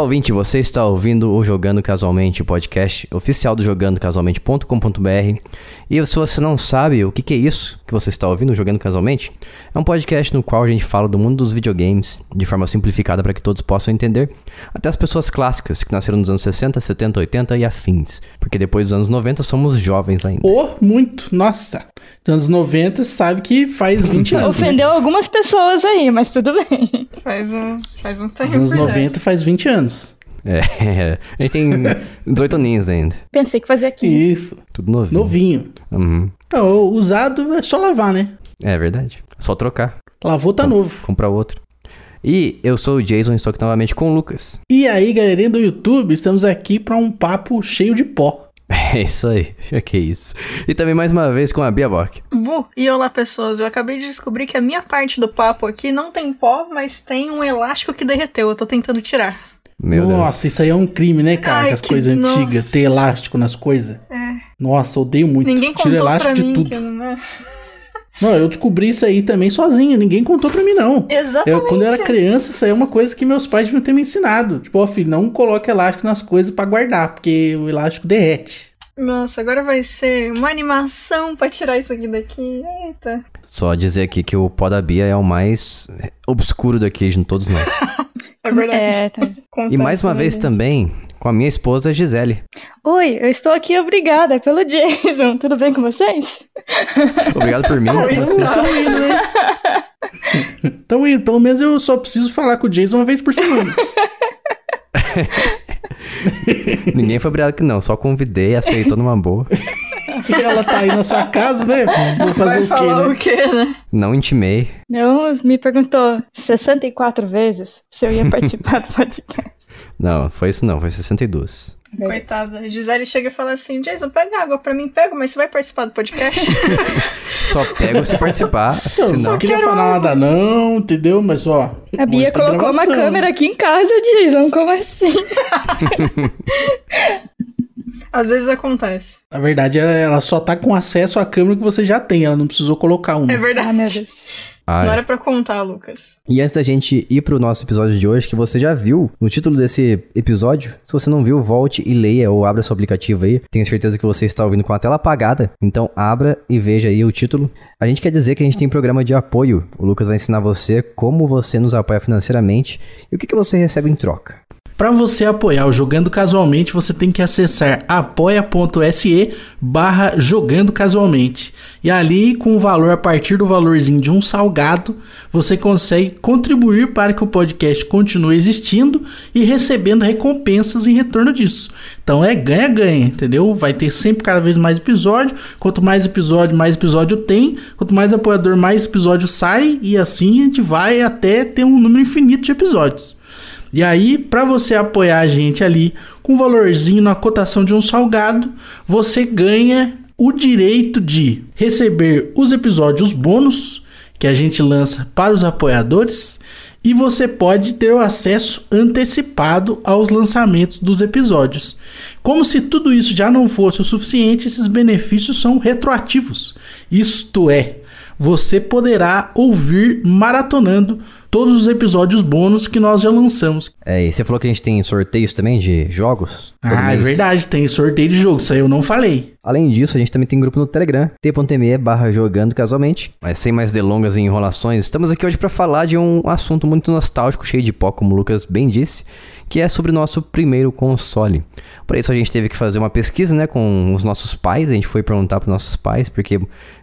Olá, ouvinte, você está ouvindo o Jogando Casualmente, o podcast oficial do jogandocasualmente.com.br. E se você não sabe o que, que é isso que você está ouvindo, Jogando Casualmente, é um podcast no qual a gente fala do mundo dos videogames de forma simplificada para que todos possam entender, até as pessoas clássicas que nasceram nos anos 60, 70, 80 e afins, porque depois dos anos 90 somos jovens ainda. Oh, muito, nossa. Dos anos 90 sabe que faz 20 anos. né? Ofendeu algumas pessoas aí, mas tudo bem. Faz um, faz um tempo. Dos anos já. 90 faz 20 anos. É, a gente tem 18 aninhos ainda, Pensei que fazia 15. Isso, tudo novinho. novinho. Uhum. Não, usado é só lavar, né? É verdade, só trocar, Lavou tá novo. comprar outro. E eu sou o Jason, estou aqui novamente com o Lucas. E aí, galerinha do YouTube, estamos aqui para um papo cheio de pó. É isso aí, que isso. E também mais uma vez com a Bia Bock. Bu, e olá pessoas, eu acabei de descobrir que a minha parte do papo aqui não tem pó, mas tem um elástico que derreteu, eu tô tentando tirar. Meu Nossa, Deus. isso aí é um crime, né, cara? Ai, as coisas antigas, ter elástico nas coisas. É, Nossa, odeio muito. ninguém Tiro contou elástico pra de mim tudo. que não é. Não, eu descobri isso aí também sozinho. Ninguém contou pra mim, não. Exatamente. Eu, quando eu era criança, isso aí é uma coisa que meus pais deviam ter me ensinado. Tipo, ó, filho, não coloque elástico nas coisas pra guardar, porque o elástico derrete. Nossa, agora vai ser uma animação pra tirar isso aqui daqui. Eita. Só dizer aqui que o pó da Bia é o mais obscuro daqui de todos nós. É verdade. É, tá. E mais uma né, vez gente? também com a minha esposa Gisele. Oi, eu estou aqui, obrigada pelo Jason. Tudo bem com vocês? Obrigado por mim. Você. tá. Tão indo, né? Tão indo. Pelo menos eu só preciso falar com o Jason uma vez por semana. Ninguém foi obrigado que não, só convidei, aceitou numa boa. Ela tá aí na sua casa, né? Vou fazer Vai o quê, falar né? o quê, né? Não intimei. Não, me perguntou 64 vezes se eu ia participar do podcast. Não, foi isso não, foi 62. Coitada. Gisele chega e fala assim: Jason, pega água pra mim, pego, mas você vai participar do podcast? Só pego se participar, Eu não queria falar nada não, entendeu? Mas ó... A Bia tem colocou uma gravação. câmera aqui em casa, Jason. Como assim? Às vezes acontece. Na verdade, ela- ela só tá com acesso à câmera que você já tem. Ela não precisou colocar uma. É Ah, verdade. Deus. Ai. Não era pra contar, Lucas. E antes da gente ir pro nosso episódio de hoje, que você já viu no título desse episódio, se você não viu, volte e leia ou abra seu aplicativo aí. Tenho certeza que você está ouvindo com a tela apagada, então abra e veja aí o título. A gente quer dizer que a gente tem programa de apoio. O Lucas vai ensinar você como você nos apoia financeiramente e o que, que você recebe em troca. Para você apoiar o Jogando Casualmente, você tem que acessar apoia.se barra Jogando Casualmente. E ali, com o valor a partir do valorzinho de um salgado, você consegue contribuir para que o podcast continue existindo e recebendo recompensas em retorno disso. Então é ganha-ganha, entendeu? Vai ter sempre cada vez mais episódio. Quanto mais episódio, mais episódio tem. Quanto mais apoiador, mais episódio sai. E assim a gente vai até ter um número infinito de episódios. E aí, para você apoiar a gente ali com um valorzinho na cotação de um salgado, você ganha o direito de receber os episódios bônus que a gente lança para os apoiadores e você pode ter o acesso antecipado aos lançamentos dos episódios. Como se tudo isso já não fosse o suficiente, esses benefícios são retroativos. Isto é, você poderá ouvir maratonando todos os episódios bônus que nós já lançamos. É, e você falou que a gente tem sorteios também de jogos? Ah, é mês. verdade, tem sorteio de jogo, isso aí eu não falei. Além disso, a gente também tem grupo no Telegram, t.me barra jogando casualmente. Mas sem mais delongas e enrolações, estamos aqui hoje para falar de um assunto muito nostálgico, cheio de pó, como o Lucas bem disse, que é sobre o nosso primeiro console. Por isso a gente teve que fazer uma pesquisa, né, com os nossos pais, a gente foi perguntar para nossos pais, porque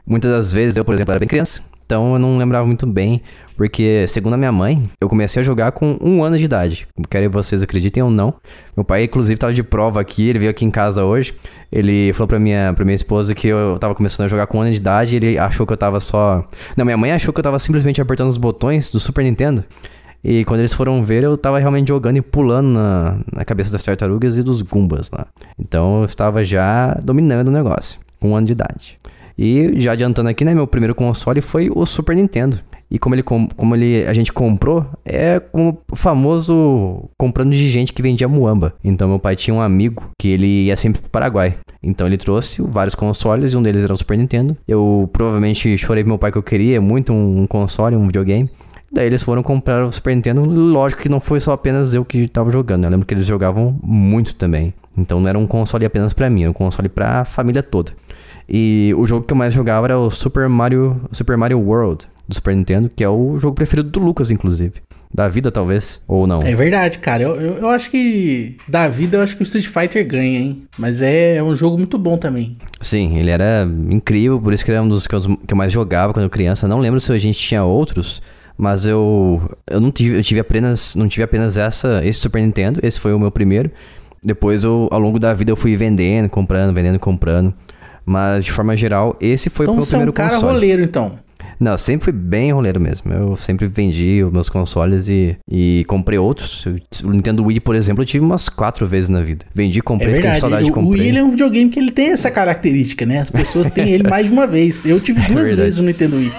muitas das vezes eu, por exemplo, era bem criança, então eu não lembrava muito bem, porque segundo a minha mãe, eu comecei a jogar com um ano de idade. Querem vocês acreditem ou não. Meu pai, inclusive, tava de prova aqui, ele veio aqui em casa hoje. Ele falou pra minha, pra minha esposa que eu tava começando a jogar com um ano de idade ele achou que eu tava só. Não, minha mãe achou que eu tava simplesmente apertando os botões do Super Nintendo. E quando eles foram ver, eu tava realmente jogando e pulando na, na cabeça das tartarugas e dos Gumbas lá. Então eu estava já dominando o negócio, com um ano de idade. E já adiantando aqui, né, meu primeiro console foi o Super Nintendo. E como ele, com- como ele a gente comprou, é como o famoso comprando de gente que vendia muamba. Então meu pai tinha um amigo que ele ia sempre pro Paraguai. Então ele trouxe vários consoles e um deles era o Super Nintendo. Eu provavelmente chorei pro meu pai que eu queria muito um, console, um videogame. Daí eles foram comprar o Super Nintendo. Lógico que não foi só apenas eu que tava jogando. né? Eu lembro que eles jogavam muito também. Então não era um console apenas pra mim, era um console pra família toda. E o jogo que eu mais jogava era o Super Mario, Super Mario World do Super Nintendo, que é o jogo preferido do Lucas, inclusive. Da vida, talvez, ou não. É verdade, cara. Eu, eu, eu acho que da vida eu acho que o Street Fighter ganha, hein? Mas é, é um jogo muito bom também. Sim, ele era incrível, por isso que ele era um dos que eu, que eu mais jogava quando criança. Não lembro se a gente tinha outros, mas eu eu não tive, eu tive apenas não tive apenas essa esse Super Nintendo, esse foi o meu primeiro. Depois eu ao longo da vida eu fui vendendo, comprando, vendendo, comprando. Mas de forma geral, esse foi então o meu você é um primeiro cara console. roleiro, então. Não, eu sempre fui bem roleiro mesmo. Eu sempre vendi os meus consoles e, e comprei outros. O Nintendo Wii, por exemplo, eu tive umas quatro vezes na vida. Vendi, É comprei, fiquei com saudade de O, o comprar. Wii é um videogame que ele tem essa característica, né? As pessoas têm ele mais de uma vez. Eu tive duas verdade. vezes o Nintendo Wii.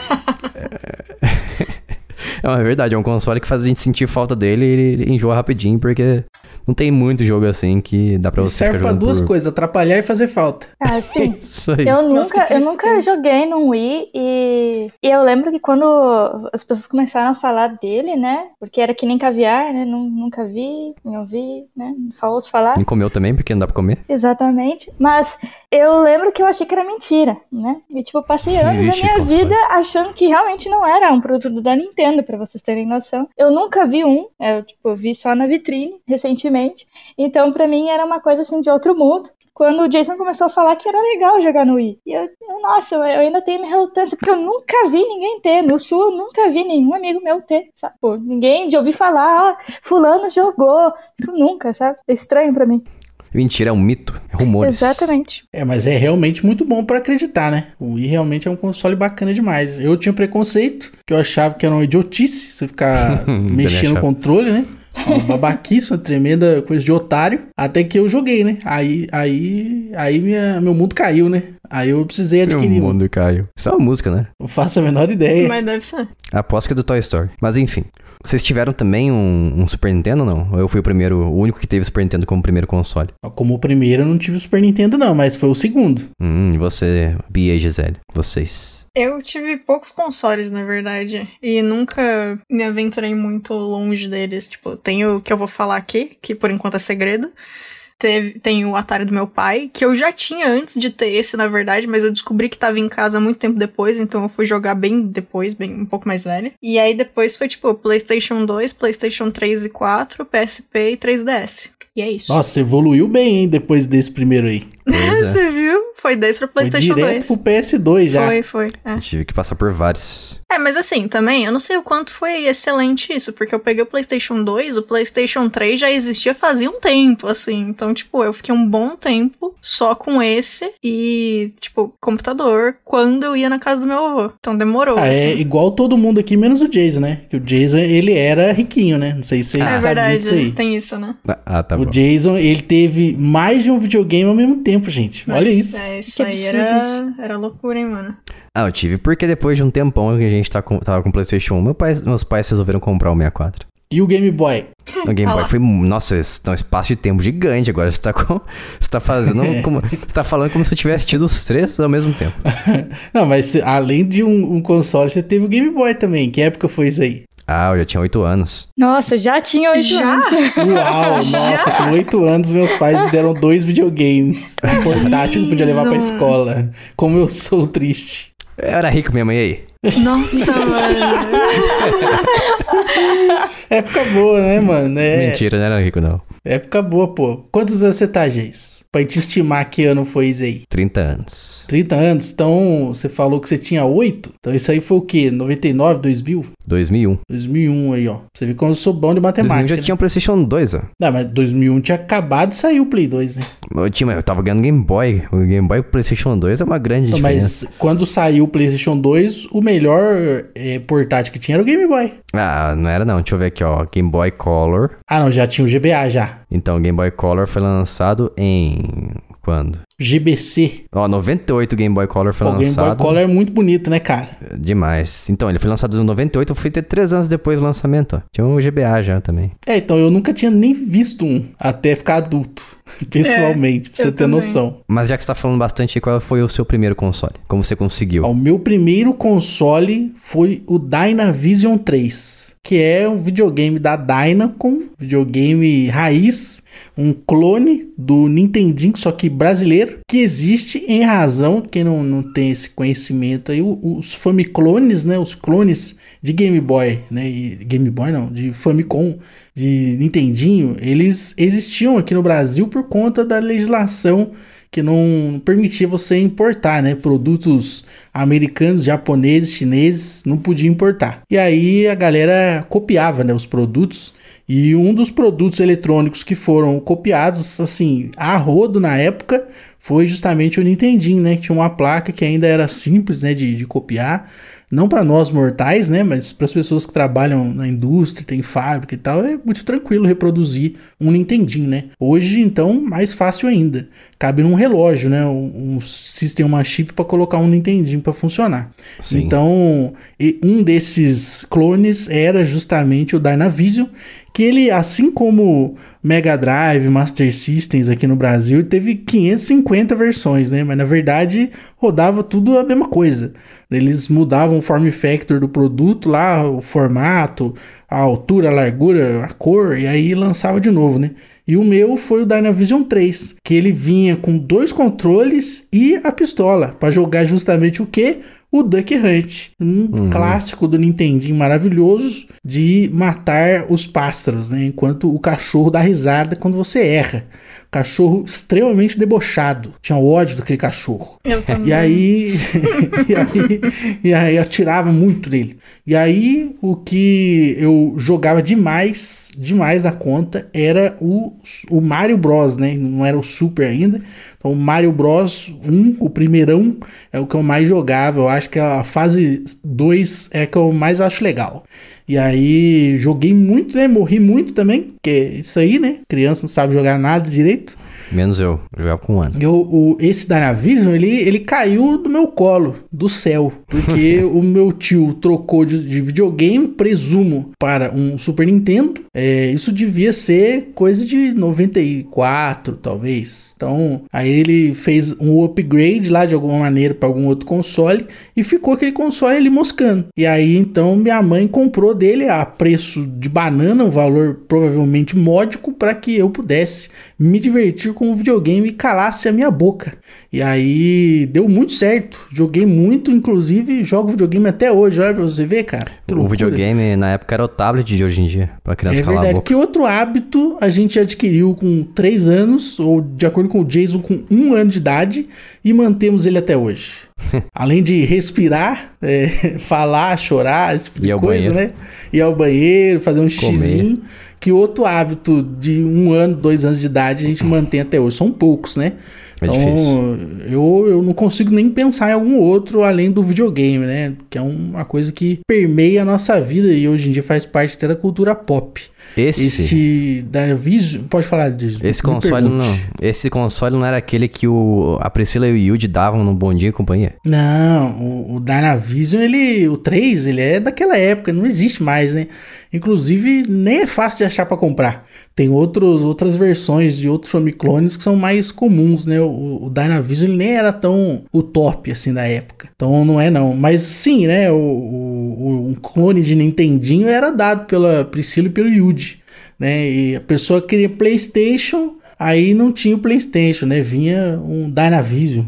É, é verdade, é um console que faz a gente sentir falta dele e ele enjoa rapidinho, porque não tem muito jogo assim que dá pra você serve pra duas por... coisas, atrapalhar e fazer falta. Ah, sim. Isso aí. Eu Nossa, nunca, eu nunca joguei num Wii e, e eu lembro que quando as pessoas começaram a falar dele, né? Porque era que nem caviar, né? nun- Nunca vi, não vi, né? Só ouço falar. Nem comeu também, porque não dá pra comer. Exatamente. Mas eu lembro que eu achei que era mentira, né? E tipo, eu passei anos da minha vida achando que realmente não era um produto da Nintendo, pra vocês terem noção. Eu nunca vi um, eu tipo, vi só na vitrine recentemente. Então, pra mim era uma coisa assim de outro mundo. Quando o Jason começou a falar que era legal jogar no Wii. E eu, nossa, eu, ainda tenho minha relutância, porque eu nunca vi ninguém ter. No Sul, eu nunca vi nenhum amigo meu ter, sabe? Pô, ninguém de ouvir falar, ah, fulano jogou. Tipo, nunca, sabe? É estranho pra mim. Mentira, é um mito. É rumores. Exatamente. É, mas é realmente muito bom pra acreditar, né? O Wii realmente é um console bacana demais. Eu tinha preconceito, que eu achava que era uma idiotice você ficar mexendo no controle, né? Uma babaquice, uma tremenda coisa de otário. Até que eu joguei, né? Aí, aí, aí minha, meu mundo caiu, né? Aí eu precisei Meu adquirir. um. mundo caiu. Isso é uma música, né? Não faço a menor ideia. Mas deve ser. Aposto que é do Toy Story. Mas enfim. Vocês tiveram também um, um Super Nintendo ou não? Ou eu fui o primeiro, o único que teve Super Nintendo como primeiro console? Como o primeiro eu não tive o Super Nintendo, não, mas foi o segundo. Hum, e você, Bia e Gisele? Vocês. Eu tive poucos consoles, na verdade, e nunca me aventurei muito longe deles. Tipo, tem o que eu vou falar aqui, que por enquanto é segredo. Teve, tem o Atari do meu pai, que eu já tinha antes de ter esse, na verdade, mas eu descobri que tava em casa muito tempo depois, então eu fui jogar bem depois, bem um pouco mais velho. E aí depois foi tipo PlayStation 2, PlayStation 3 e 4, PSP e 3DS. E é isso. Nossa, evoluiu bem, hein, depois desse primeiro aí. Pois é. Você viu? Foi 10 pra Foi PlayStation direto 2. pro PS2 já. Foi, foi. É. Eu tive que passar por vários. É, mas assim, também, eu não sei o quanto foi excelente isso, porque eu peguei o PlayStation 2, o PlayStation 3 já existia fazia um tempo, assim. Então, tipo, eu fiquei um bom tempo só com esse e, tipo, computador quando eu ia na casa do meu avô. Então demorou, Ah, é assim. igual todo mundo aqui, menos o Jason, né? Que o Jason, ele era riquinho, né? Não sei se vocês É sabiam disso aí. verdade, tem isso, né? Ah, tá o bom. Jason, ele teve mais de um videogame ao mesmo tempo, gente. Olha Mas, isso. É, isso Que aí era, isso. era loucura, hein, mano. Ah, eu tive porque depois de um tempão que a gente tá com, tava com PlayStation 1, meu pai, meus pais resolveram comprar o 64. E o Game Boy? O Game Ah Boy foi. Nossa, esse tá um espaço de tempo gigante agora. Você tá com. Você tá fazendo. Como, você tá falando como se eu tivesse tido os três ao mesmo tempo. Não, mas além de um, um console, você teve o Game Boy também. Que época foi isso aí? Ah, eu já tinha oito anos. Nossa, já tinha oito anos. Uau, nossa, com oito anos meus pais me deram dois videogames. Um portátil que eu podia levar pra escola. Como eu sou triste. Eu era rico, minha mãe aí. Nossa, mano. Época boa, né, mano? É, Mentira, não era rico, não. Época boa, pô. Quantos anos você tá, Geis? Pra gente estimar que ano foi isso aí. 30 anos. 30 anos, então você falou que você tinha 8. Então isso aí foi o quê? 99, 2000? 2001. 2001 aí, ó. Você viu como eu sou bom de 2001 matemática. já né? tinha o PlayStation 2, ó. Não, mas 2001 tinha acabado de sair o Play 2, né? Eu, tinha, eu tava ganhando Game Boy. O Game Boy e o PlayStation 2 é uma grande diferença. mas quando saiu o PlayStation 2, o melhor é, portátil que tinha era o Game Boy. Ah, não era não. Deixa eu ver aqui, ó. Game Boy Color. Ah, não, já tinha o GBA já. Então, o Game Boy Color foi lançado em. Quando? GBC. Ó, 98 Game Boy Color foi Pô, o Game Boy lançado. Color é muito bonito, né, cara? Demais. Então, ele foi lançado em 98, eu fui ter 3 anos depois do lançamento, ó. Tinha um GBA já também. É, então eu nunca tinha nem visto um até ficar adulto. pessoalmente, é, pra você ter também. noção. Mas já que você tá falando bastante, qual foi o seu primeiro console? Como você conseguiu? O meu primeiro console foi o Dynavision 3 que é um videogame da Dynacon, videogame raiz, um clone do Nintendinho, só que brasileiro, que existe em razão, quem não, não tem esse conhecimento aí, os Famiclones, né, os clones de Game Boy, né, e Game Boy não, de Famicom, de Nintendinho, eles existiam aqui no Brasil por conta da legislação que não permitia você importar, né? Produtos americanos, japoneses, chineses, não podia importar. E aí a galera copiava, né, os produtos. E um dos produtos eletrônicos que foram copiados, assim, a rodo na época, foi justamente o Nintendinho, né? Que tinha uma placa que ainda era simples, né, de, de copiar não para nós mortais, né, mas para as pessoas que trabalham na indústria, tem fábrica e tal, é muito tranquilo reproduzir um Nintendinho, né? Hoje, então, mais fácil ainda. Cabe num relógio, né, um, um sistema chip para colocar um Nintendinho para funcionar. Sim. Então, um desses clones era justamente o Dynavision, que ele, assim como Mega Drive, Master Systems aqui no Brasil, teve 550 versões, né? Mas na verdade rodava tudo a mesma coisa. Eles mudavam o form factor do produto lá, o formato, a altura, a largura, a cor, e aí lançava de novo, né? E o meu foi o Dynavision 3, que ele vinha com dois controles e a pistola, para jogar justamente o que? O Duck Hunt, um uhum. clássico do Nintendinho maravilhoso de matar os pássaros, né? Enquanto o cachorro dá risada quando você erra. Cachorro extremamente debochado. Tinha ódio daquele cachorro. Eu também. E aí, e aí, e aí atirava muito nele. E aí o que eu jogava demais, demais na conta era o, o Mario Bros, né? Não era o Super ainda. Então, Mario Bros 1, o primeirão, é o que eu mais jogava. Eu acho que a fase 2 é que eu mais acho legal. E aí joguei muito, né? Morri muito também, que é isso aí, né? Criança não sabe jogar nada direito. Menos eu, eu jogava com um ano. Eu, o, esse Dynavision, ele, ele caiu do meu colo, do céu. Porque o meu tio trocou de, de, videogame, presumo, para um Super Nintendo. É, isso devia ser coisa de 94, talvez. Então, aí ele fez um upgrade lá de alguma maneira para algum outro console e ficou aquele console ali moscando. E aí, então, minha mãe comprou dele a preço de banana, um valor provavelmente módico, para que eu pudesse me divertir com o videogame e calasse a minha boca. E aí deu muito certo. Joguei muito, inclusive jogo videogame até hoje. Olha pra você ver, cara. O videogame na época era o tablet de hoje em dia, pra criança é calar verdade. a boca. Que outro hábito a gente adquiriu com 3 anos, ou de acordo com o Jason, com 1 ano de idade, e mantemos ele até hoje? Além de respirar, é, falar, chorar, esse tipo de coisa, banheiro. né? Ir ao banheiro, fazer um xizinho. Que outro hábito de um ano, dois anos de idade a gente mantém até hoje? São poucos, né? É então, difícil. Eu, eu não consigo nem pensar em algum outro além do videogame, né? Que é uma coisa que permeia a nossa vida e hoje em dia faz parte até da cultura pop. Esse, este da Vision, pode falar disso. Esse console não, esse console não era aquele que o a Priscila e o Yuji davam no Bom Dia e Companhia? Não, o, o Dynavision, ele, o 3, ele é daquela época, não existe mais, né? Inclusive, nem é fácil de achar para comprar. Tem outros, outras versões de outros Famiclones que são mais comuns, né? O, o Dynavision nem era tão o top assim da época. Então não é não. Mas sim, né? O, o, um clone de Nintendinho era dado pela Priscila e pelo Yuji. Né? E a pessoa queria PlayStation, aí não tinha o PlayStation, né? Vinha um Dynavision.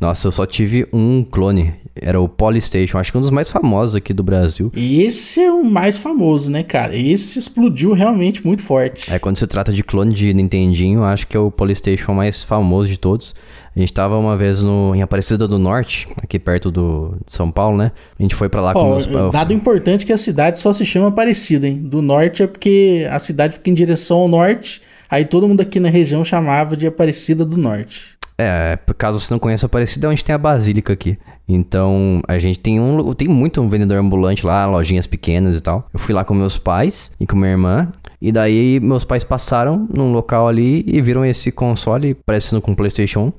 Nossa, eu só tive um clone. Era o Polystation, acho que um dos mais famosos aqui do Brasil. Esse é o mais famoso, né, cara? Esse explodiu realmente muito forte. É, quando se trata de clone de Nintendinho, acho que é o Polystation mais famoso de todos. A gente tava uma vez no, em Aparecida do Norte, aqui perto do São Paulo, né? A gente foi para lá oh, com meus... Dado importante que a cidade só se chama Aparecida, hein? Do Norte é porque a cidade fica em direção ao norte, aí todo mundo aqui na região chamava de Aparecida do Norte. É, caso você não conheça Aparecida, é onde tem a Basílica aqui. Então, a gente tem um tem muito um vendedor ambulante lá, lojinhas pequenas e tal. Eu fui lá com meus pais e com minha irmã. E daí meus pais passaram num local ali e viram esse console parecendo com o PlayStation 1.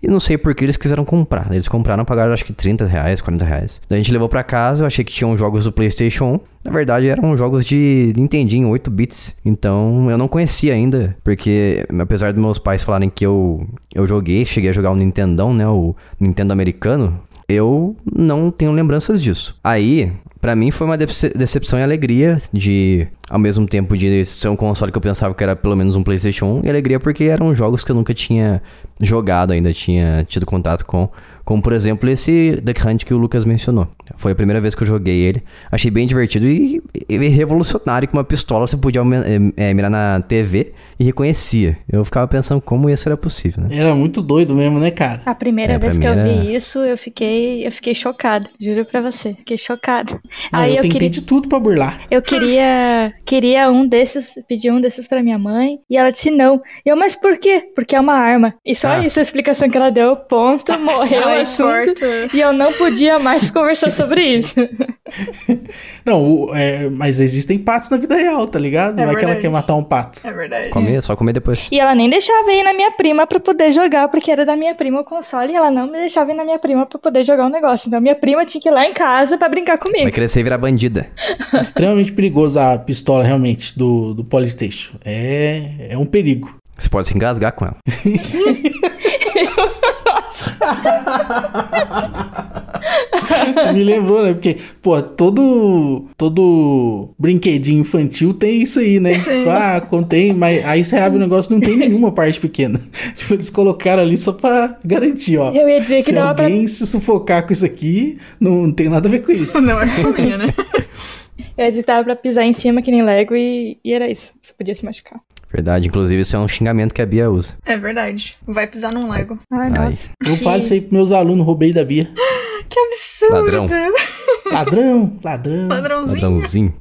E não sei por que eles quiseram comprar. Eles compraram, pagaram acho que 30 reais, 40 reais. Daí a gente levou pra casa, eu achei que tinham jogos do PlayStation 1. Na verdade, eram jogos de Nintendinho, 8 bits. Então eu não conhecia ainda, porque apesar dos meus pais falarem que eu, eu joguei, cheguei a jogar o Nintendão, né? O Nintendo americano. Eu não tenho lembranças disso. Aí, Pra mim foi uma dece- decepção e alegria de, ao mesmo tempo de ser um console que eu pensava que era pelo menos um PlayStation 1, e alegria porque eram jogos que eu nunca tinha jogado ainda, tinha tido contato com, como por exemplo esse Duck Hunt que o Lucas mencionou. Foi a primeira vez que eu joguei ele, achei bem divertido e, e revolucionário, com uma pistola você podia é, mirar na TV e reconhecia. Eu ficava pensando como isso era possível, né? Era muito doido mesmo, né, cara? A primeira É, vez que eu era- vi isso, eu fiquei, eu fiquei chocada, juro pra você, fiquei chocada. Não, Aí eu eu, tentei queria, de tudo pra burlar. eu queria, queria um desses, pedi um desses pra minha mãe, e ela disse não. E eu, mas por quê? Porque é uma arma. E só Ah. isso a explicação que ela deu, ponto, morreu assunto. E eu não podia mais conversar sobre isso. Não, o- é, mas existem patos na vida real, tá ligado? É Vai que ela quer matar um pato. É verdade. Comer, só comer depois. E ela nem deixava ir na minha prima pra poder jogar, porque era da minha prima o console, e ela não me deixava ir na minha prima pra poder jogar o negócio. Então minha prima tinha que ir lá em casa pra brincar Vai comigo. crescer e virar bandida. É extremamente perigoso a pistola, realmente, do, do Polystation. É, é um perigo. Você pode se engasgar com ela. Tu me lembrou, né? Porque, pô, todo, todo brinquedinho infantil tem isso aí, né? Tipo, ah, contém, mas aí você abre o negócio não tem nenhuma parte pequena. Tipo, eles colocaram ali só pra garantir, ó. Eu ia dizer que Se dava pra alguém se sufocar com isso aqui, não, tem nada a ver com isso. Não é fofinha, né? Eu editava pra pisar em cima que nem Lego e, e era isso. Você podia se machucar. Verdade, inclusive isso é um xingamento que a Bia usa. É verdade. Vai pisar num Lego. Ai, Ai. nossa. Eu Que- falo isso aí pros meus alunos, roubei da Bia. Que absurdo. Ladrão. Ladrão, ladrão. Ladrãozinho. Ladrãozinho.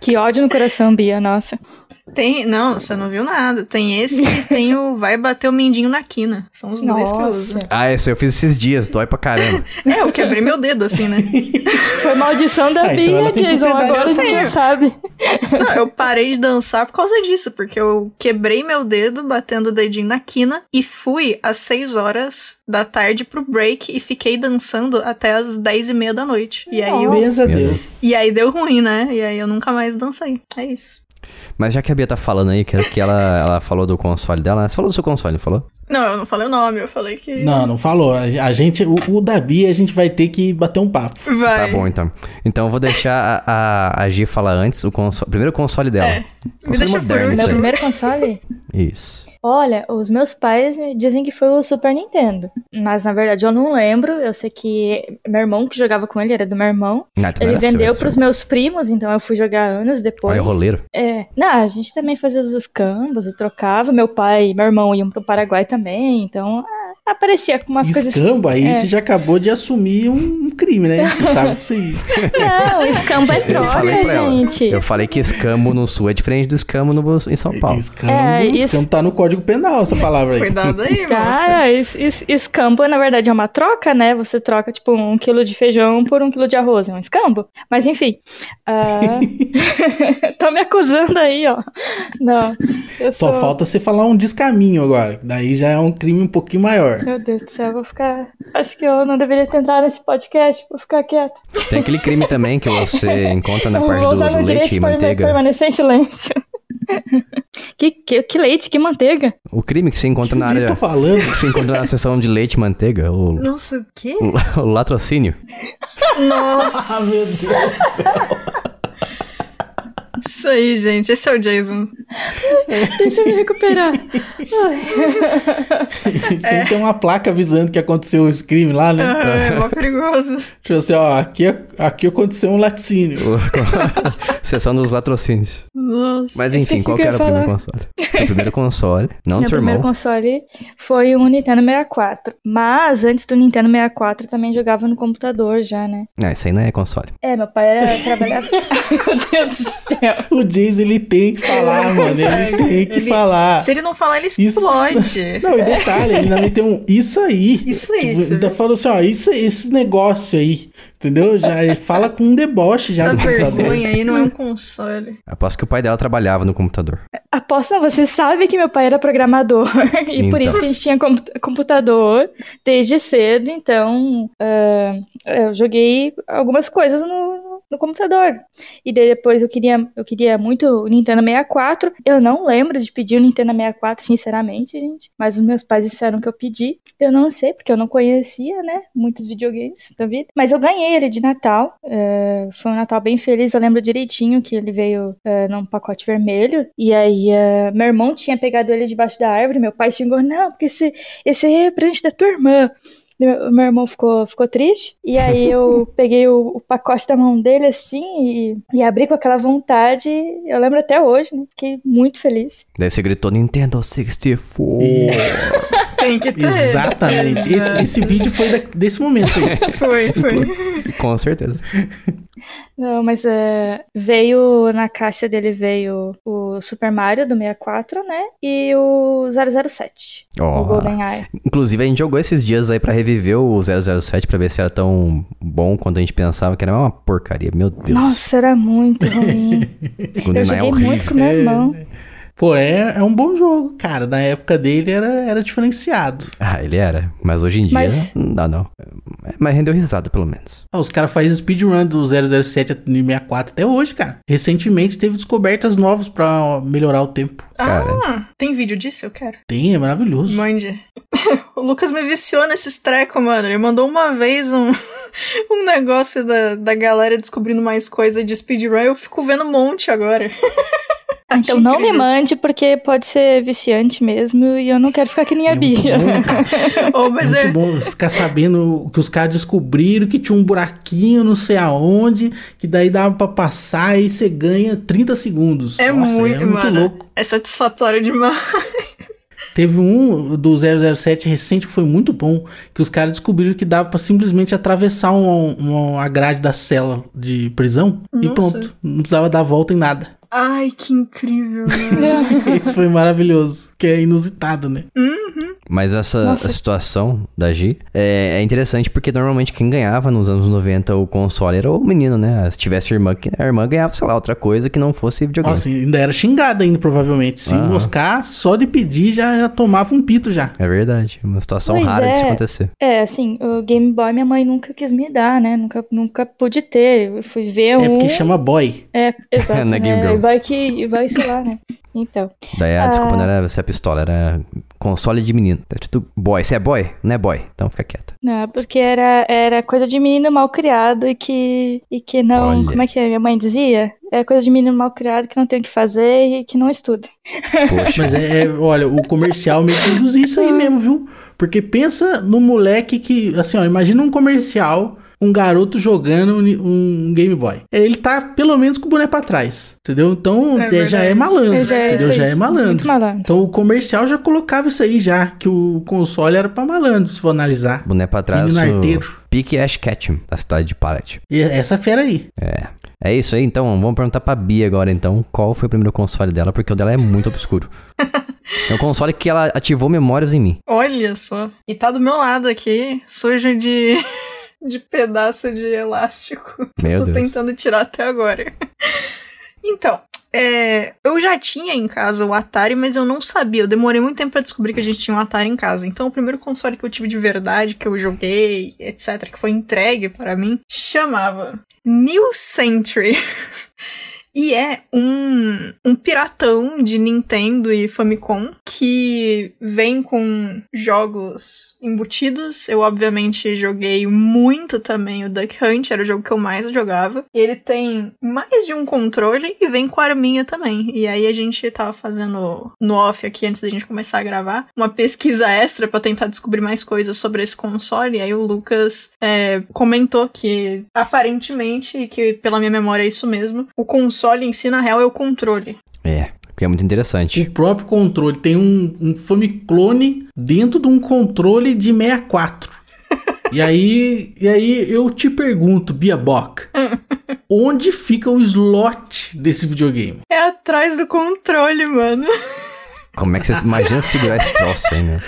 Que ódio no coração, Bia, nossa. Tem, não, você não viu nada. Tem esse e tem o vai bater o mindinho na quina. São os dois que eu uso. Nossa. Ah, esse eu fiz esses dias, dói pra caramba. É, eu quebrei meu dedo assim, né? Foi maldição da Ah, então Bia, tem Jason. Agora a gente sabe. Não, eu parei de dançar por causa disso, porque eu quebrei meu dedo batendo o dedinho na quina e fui às 6 horas da tarde pro break e fiquei dançando até às 10 e meia da noite. E aí, eu, Deus. e aí deu ruim, né? E aí eu nunca mais dancei. É isso. Mas já que a Bia tá falando aí, que, que ela, ela falou do console dela, você falou do seu console, não falou? Não, eu não falei o nome, eu falei que. Não, não falou. A gente, o, o da Bia, a gente vai ter que bater um papo. Vai. Tá bom, então. Então eu vou deixar a, a, a Gi falar antes o console, primeiro console dela. É. Me Console deixa por moderno, último. isso Meu primeiro console? Isso. Olha, os meus pais dizem que foi o Super Nintendo. Mas na verdade eu não lembro. Eu sei que meu irmão que jogava com ele era do meu irmão. Ah, então Ele vendeu pros seu. meus primos, então eu fui jogar anos depois. Olha o roleiro. É, não, a gente também fazia os escambos e trocava. Meu pai e meu irmão iam pro Paraguai também, então aparecia com umas coisas. Escambo, aí É. você já acabou de assumir um, crime, né? Você sabe disso aí. Não, escambo é droga, pra ela. gente. Eu falei que escambo no sul é diferente do escambo no, em São Paulo. Escambo, É, isso- escambo tá no Código Penal, essa palavra aí. Cuidado aí, moça. Cara, es, es- escambo, na verdade, é uma troca, né? Você troca, tipo, um quilo de feijão por um quilo de arroz. É um escambo. Mas, enfim. ah, Tô me acusando aí, ó. Não. Eu Só sou... falta você falar um descaminho agora. Daí já é um crime um pouquinho maior. Meu Deus do céu, eu vou ficar... Acho que eu não deveria ter entrado nesse podcast. Vou ficar quieta. Tem aquele crime também que você encontra na eu parte vou do, usar do leite e manteiga. permanecer em silêncio. que, que, que leite, que manteiga? O crime que você encontra O na que vocês área. estão falando? Que você encontra na seção de leite e manteiga, o, Nossa, o quê? o, o latrocínio. Nossa, Ah, meu Deus. Isso aí, gente. Esse é o Jason. Deixa eu me recuperar. Isso aí tem uma placa avisando que aconteceu esse crime lá, né? Ah, é mó perigoso. Tipo assim, ó, aqui, aqui aconteceu um laticínio. O- Seção dos latrocínios. Nossa. Mas enfim, qual o era o primeiro console? Seu primeiro console, não Meu primeiro console foi um Nintendo 64. Mas antes do Nintendo 64 eu também jogava no computador já, né? Ah, isso aí não é console. É, meu pai era trabalhava. Meu Deus do céu. O Jason, ele tem que falar, mano. Ele tem que Ele- falar. Se ele não falar, ele Isso- explode. Não, e detalhe, ele ainda meteu um isso aí. Isso aí, Tipo, ainda viu? falou assim, ó, isso, esse negócio aí. Entendeu? Já fala com um deboche já Essa do computador. vergonha aí não é um console. Aposto que o pai dela trabalhava no computador. Aposto, não, você sabe que meu pai era programador. e por Então. isso que a gente tinha compu- computador desde cedo. Então, ah, eu joguei algumas coisas no, no computador. E daí depois eu queria, eu queria muito o Nintendo 64. Eu não lembro de pedir o Nintendo 64, sinceramente, gente. Mas os meus pais disseram que eu pedi. Eu não sei, porque eu não conhecia, né? Muitos videogames da vida. Mas eu ganhei ele de Natal. É, foi um Natal bem feliz. Eu lembro direitinho que ele veio é, num pacote vermelho. E aí, é, meu irmão tinha pegado ele debaixo da árvore. Meu pai xingou: Não, porque esse, esse é presente da tua irmã. Meu, meu irmão ficou, ficou triste. E aí eu peguei o, o pacote da mão dele assim e, e abri com aquela vontade. Eu lembro até hoje, né? Fiquei muito feliz. Daí você gritou Nintendo 64. Tem que ter. Exatamente. Esse, esse vídeo foi da- desse momento aí. Foi, foi. Com certeza. Não, mas é, veio na caixa dele veio o Super Mario do 64, né? E o 007, o Ó. GoldenEye. Inclusive, a gente jogou esses dias aí pra reviver o 007 pra ver se era tão bom quanto a gente pensava que era uma porcaria. Meu Deus. Nossa, era muito ruim. eu é joguei horrível. muito com meu irmão. Pô, é, é um bom jogo, cara. Na época dele era, era diferenciado. Ah, ele era. Mas hoje em dia, Mas- não dá não. É, Mas rendeu risada, pelo menos. Ah, os caras fazem speedrun do 007 de 64 até hoje, cara. Recentemente teve descobertas novas pra melhorar o tempo. Cara. Ah, tem vídeo disso? Eu quero. Tem, é maravilhoso. Mande. o Lucas me viciou nesses trecos, mano. Ele mandou uma vez um, um negócio da, da galera descobrindo mais coisa de speedrun. Eu fico vendo um monte agora. Então não me mande, porque pode ser viciante mesmo e eu não quero ficar que nem a É muito Bia. bom, cara. Oh, mas É é, muito bom ficar sabendo que os caras descobriram que tinha um buraquinho não sei aonde, que daí dava pra passar e você ganha 30 segundos. é Nossa, muito, é muito mano. louco. É satisfatório demais. Teve um do 007 recente que foi muito bom, que os caras descobriram que dava pra simplesmente atravessar um, um- a grade da cela de prisão e Nossa. pronto. Não precisava dar volta em nada. Ai, que incrível, mano. Isso foi maravilhoso, que é inusitado, né? Mas essa Nossa. situação da Gi é, é interessante porque normalmente quem ganhava nos anos 90 o console era o menino, né? Se tivesse irmã, que- a irmã ganhava, sei lá, outra coisa que não fosse videogame. Nossa, ainda era xingada ainda, provavelmente. Se Aham. moscar, só de pedir já, já tomava um pito já. É verdade. Uma situação Pois rara de se é. acontecer. É, assim, o Game Boy minha mãe nunca quis me dar, né? Nunca, nunca pude ter. Eu fui ver É um. porque chama boy. É, exato. Na Game né? Girl. E vai que. Vai, sei lá, né? Então. Daí a Ah. desculpa não era ser a pistola, era console de menino. Tá escrito boy. Você é boy? Não é boy. Então fica quieto. Não, porque era, era coisa de menino mal criado e que, e que não. Olha. Como é que minha mãe dizia? É coisa de menino mal criado que não tem o que fazer e que não estuda. Poxa. Mas é, é, olha, o comercial meio que induz isso aí mesmo, viu? Porque pensa no moleque que, assim, ó, imagina um comercial, um garoto jogando um, Game Boy. Ele tá pelo menos com o boneco pra trás, entendeu? Então É é, já é verdade. malandro, Já é entendeu? Já é malandro. Muito malandro. Então o comercial já colocava isso aí já, que o console era pra malandro, se for analisar. Boné pra trás. Menino arteiro. Pique Ash Ketchum, da cidade de Pallet. E essa fera aí. É. É isso aí, então. Vamos perguntar pra Bia agora, então, qual foi o primeiro console dela, porque o dela é muito obscuro. é um console que ela ativou memórias em mim. Olha só. E tá do meu lado aqui, sujo de, de pedaço de elástico. Meu Tô Deus. tentando tirar até agora. Então, é, eu já tinha em casa o Atari, mas eu não sabia. Eu demorei muito tempo pra descobrir que a gente tinha um Atari em casa. Então, o primeiro console que eu tive de verdade, que eu joguei, etc., que foi entregue para mim, chamava New Century. E é um, um piratão de Nintendo e Famicom que vem com jogos embutidos. Eu, obviamente, joguei muito também o Duck Hunt, era o jogo que eu mais jogava. Ele tem mais de um controle e vem com a arminha também. E aí a gente tava fazendo no off aqui, antes da gente começar a gravar, uma pesquisa extra pra tentar descobrir mais coisas sobre esse console. E aí o Lucas é, comentou que, aparentemente, que pela minha memória é isso mesmo, o console em si, na real, é o controle. É, porque é muito interessante. O próprio controle tem um, um Famiclone dentro de um controle de 64. e aí, e aí eu te pergunto, Bia Bock, onde fica o slot desse videogame? É atrás do controle, mano. Como é que você imagina segurar esse troço aí, né?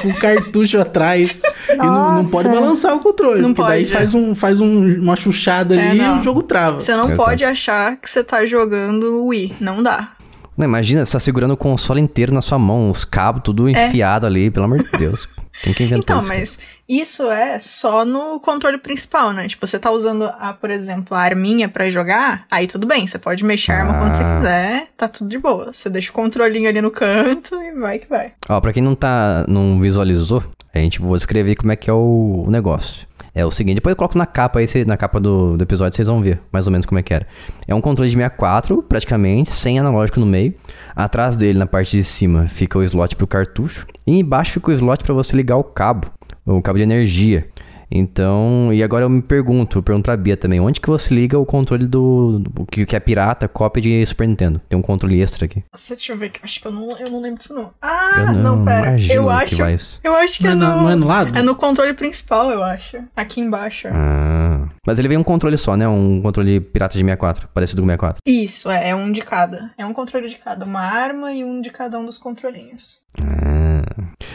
Com o cartucho atrás. E não, não pode balançar o controle. Não porque daí pode. faz, um, faz um- uma chuchada É, ali e não. o jogo trava. Você não Exato. pode achar que você tá jogando Wii. Não dá. Não, imagina, você tá segurando o console inteiro na sua mão, os cabos tudo enfiado ali, pelo amor de Deus. Quem que inventou Então, isso? mas isso é só no controle principal, né? Tipo, você tá usando, a, por exemplo, a arminha pra jogar, aí tudo bem, você pode mexer a arma quando você Ah. quiser, tá tudo de boa. Você deixa o controlinho ali no canto e vai que vai. Ó, pra quem não tá, não visualizou, a gente vou escrever como é que é o negócio. É o seguinte, depois eu coloco na capa aí, na capa do, do episódio, vocês vão ver mais ou menos como é que era. É um controle de 64, praticamente, sem analógico no meio. Atrás dele, na parte de cima, fica o slot pro cartucho. E embaixo fica o slot pra você ligar o cabo, o cabo de energia. Então, e agora eu me pergunto, eu pergunto pra Bia também, onde que você liga o controle do, do- que, que é pirata, cópia de Super Nintendo? Tem um controle extra aqui. Nossa, deixa eu ver, que eu acho que eu não, eu não lembro disso não. Ah, eu não, não, pera. Eu que acho, vai isso. eu acho que Não é, no... não é no lado? É no controle principal, eu acho. Aqui embaixo. Ah, mas ele vem um controle só, né? Um controle pirata de 64, parecido com o 64. Isso, é, é um de cada. É um controle de cada. Uma arma e um de cada um dos controlinhos. Ah.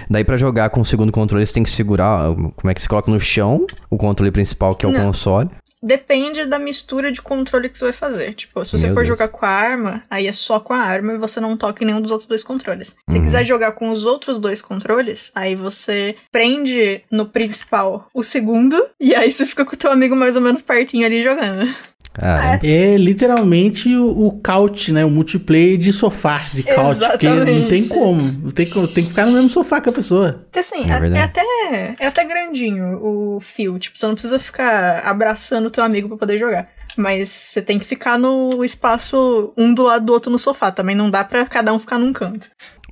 Daí pra jogar com o segundo controle, você tem que segurar, como é que se coloca no chão, o controle principal que é o Não. console. Depende da mistura de controle que você vai fazer. Tipo, se você Meu for Deus. jogar com a arma, aí é só com a arma e você não toca em nenhum dos outros dois controles. Se Uhum. quiser jogar com os outros dois controles, aí você prende no principal o segundo e aí você fica com o teu amigo mais ou menos pertinho ali jogando. Cara, É literalmente o, o couch, né? O multiplayer de sofá, de couch. Porque não Exatamente. tem como. Não tem, como- tem que ficar no mesmo sofá com a pessoa. Assim, É é, é até, é até grandinho o fio. Tipo, você não precisa ficar abraçando o teu amigo pra poder jogar. Mas você tem que ficar no espaço um do lado do outro no sofá. Também não dá pra cada um ficar num canto.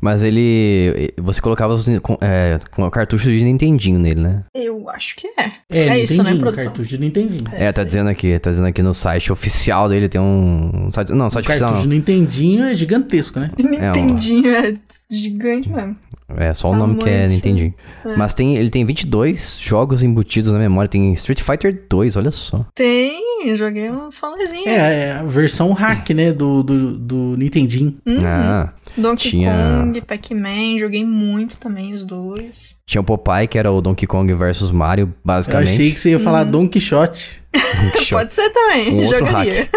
Mas ele. Você colocava os, com, é, com o cartucho de Nintendinho nele, né? Eu acho que é. É, É isso, né, produção? cartucho de Nintendinho. É, tá isso aí. dizendo aqui, tá dizendo aqui no site oficial dele, tem um. site- não, O site oficial cartucho não. de Nintendinho é gigantesco, né? Nintendinho é gigante mesmo. É, só o nome que é. Nintendinho. É. Mas tem, ele tem 22 jogos embutidos na memória. Tem Street Fighter 2, olha só. Tem, joguei uns rolezinhos. É, é a versão hack, né? Do, do, do Nintendinho. Uhum. Ah, Donkey tinha- Kong, Pac-Man, joguei muito também os dois. tinha o Popeye, que era o Donkey Kong versus Mario, Eu basicamente. achei que você ia falar Don Quixote. Don Quixote. Pode ser também, Um outro jogaria.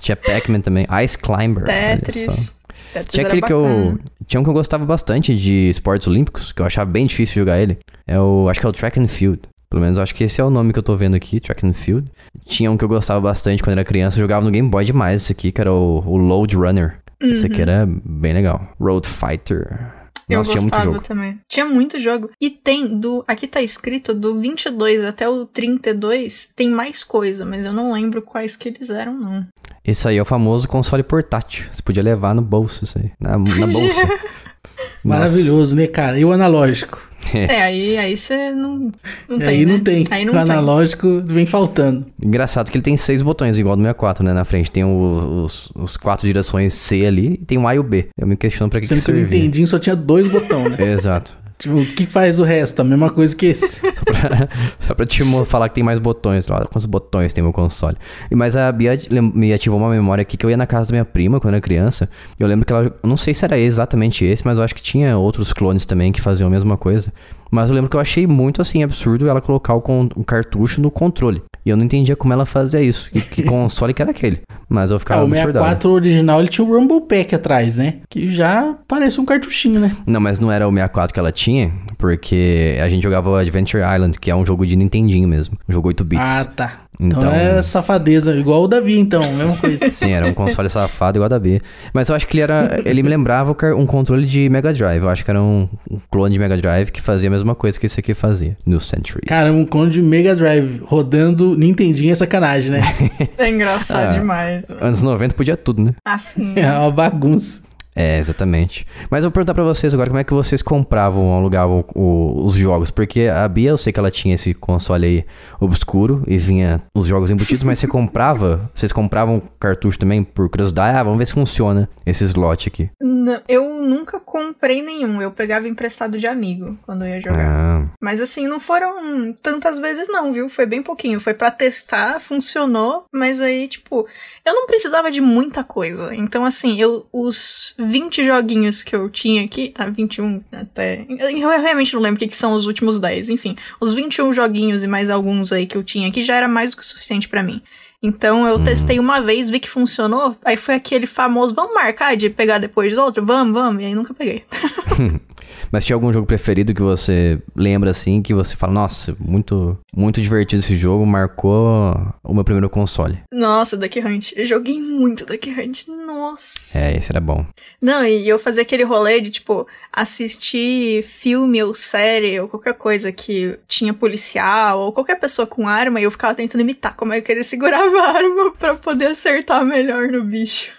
Tinha Pac-Man também. Ice Climber. Tetris. Tetris Tinha aquele que eu. Tinha um que eu gostava bastante de esportes olímpicos, que eu achava bem difícil jogar ele. É o. Acho que é o Track and Field. Pelo menos acho que esse é o nome que eu tô vendo aqui, Track and Field. Tinha um que eu gostava bastante quando era criança, eu jogava no Game Boy demais esse aqui, que era o, o Load Runner. Esse aqui era bem legal. Road Fighter. Eu Nossa, tinha gostava jogo. também. Tinha muito jogo. E tem do. Aqui tá escrito do 22 até o 32, tem mais coisa, mas eu não lembro quais que eles eram, não. Esse aí é o famoso console portátil. Você podia levar no bolso isso aí. Na, na bolsa. Maravilhoso, né, cara? E o analógico? É, aí aí você não, não tem. aí né? não tem. Aí não o tem. analógico vem faltando. Engraçado que ele tem seis botões, igual do 64, né? Na frente tem o- os, os quatro direções C ali e tem um A e o B. Eu me questiono pra que, que Sendo que o servia. Nintendinho só tinha dois botões, né? Exato. Tipo, o que faz o resto? A mesma coisa que esse. Só pra, só pra te falar que tem mais botões. Olha quantos botões tem meu console. Mas a Bia me ativou uma memória aqui que eu ia na casa da minha prima quando eu era criança. E eu lembro que ela. Não sei se era exatamente esse, mas eu acho que tinha outros clones também que faziam a mesma coisa. Mas eu lembro que eu achei muito assim absurdo ela colocar o cartucho no controle. E eu não entendia como ela fazia isso. E que console que era aquele. Mas eu Ah, ficava o absurdado. 64 original ele tinha o Rumble Pack atrás, né? Que já parece um cartuchinho, né? Não, mas não era o 64 que ela tinha, porque a gente jogava o Adventure Island, que é um jogo de Nintendinho mesmo. Um jogo 8 bits. Ah, tá. Então, Então- era safadeza, igual o Davi, então, mesma coisa. Sim, era um console safado igual a da B. Mas eu acho que ele era. Ele me lembrava o um controle de Mega Drive. Eu acho que era um, um clone de Mega Drive que fazia a mesma coisa que esse aqui fazia. New Century. Caramba, um clone de Mega Drive rodando Nintendinho é sacanagem, né? É engraçado Ah. demais, mano. Anos 90 podia tudo, né? Assim. É uma bagunça. É, exatamente. Mas eu vou perguntar pra vocês agora como é que vocês compravam, alugavam o- os jogos. Porque a Bia, eu sei que ela tinha esse console aí obscuro e vinha os jogos embutidos, mas você comprava, vocês compravam cartucho também por curiosidade? Ah, vamos ver se funciona esse slot aqui. N- Eu nunca comprei nenhum, eu pegava emprestado de amigo quando eu ia jogar. Ah, Mas assim, não foram tantas vezes não, viu? Foi bem pouquinho. Foi pra testar, funcionou, mas aí, tipo, eu não precisava de muita coisa. Então, assim, eu os 20 joguinhos que eu tinha aqui, tá, 21 até. Eu realmente não lembro o que, são os últimos 10. Enfim, os 21 joguinhos e mais alguns aí que eu tinha aqui já era mais do que o suficiente pra mim. Então eu testei uma vez, vi que funcionou, aí foi aquele famoso, vamos marcar de pegar depois do outro? Vamos, vamos, e aí nunca peguei. mas tinha algum jogo preferido que você lembra assim, que você fala, nossa, muito, muito divertido esse jogo, marcou o meu primeiro console. Nossa, Duck Hunt. Eu joguei muito Duck Hunt. Nossa. É, esse era bom. Não, e eu fazia aquele rolê de, tipo, assistir filme ou série ou qualquer coisa que tinha policial ou qualquer pessoa com arma e eu ficava tentando imitar como é que ele segurava a arma pra poder acertar melhor no bicho.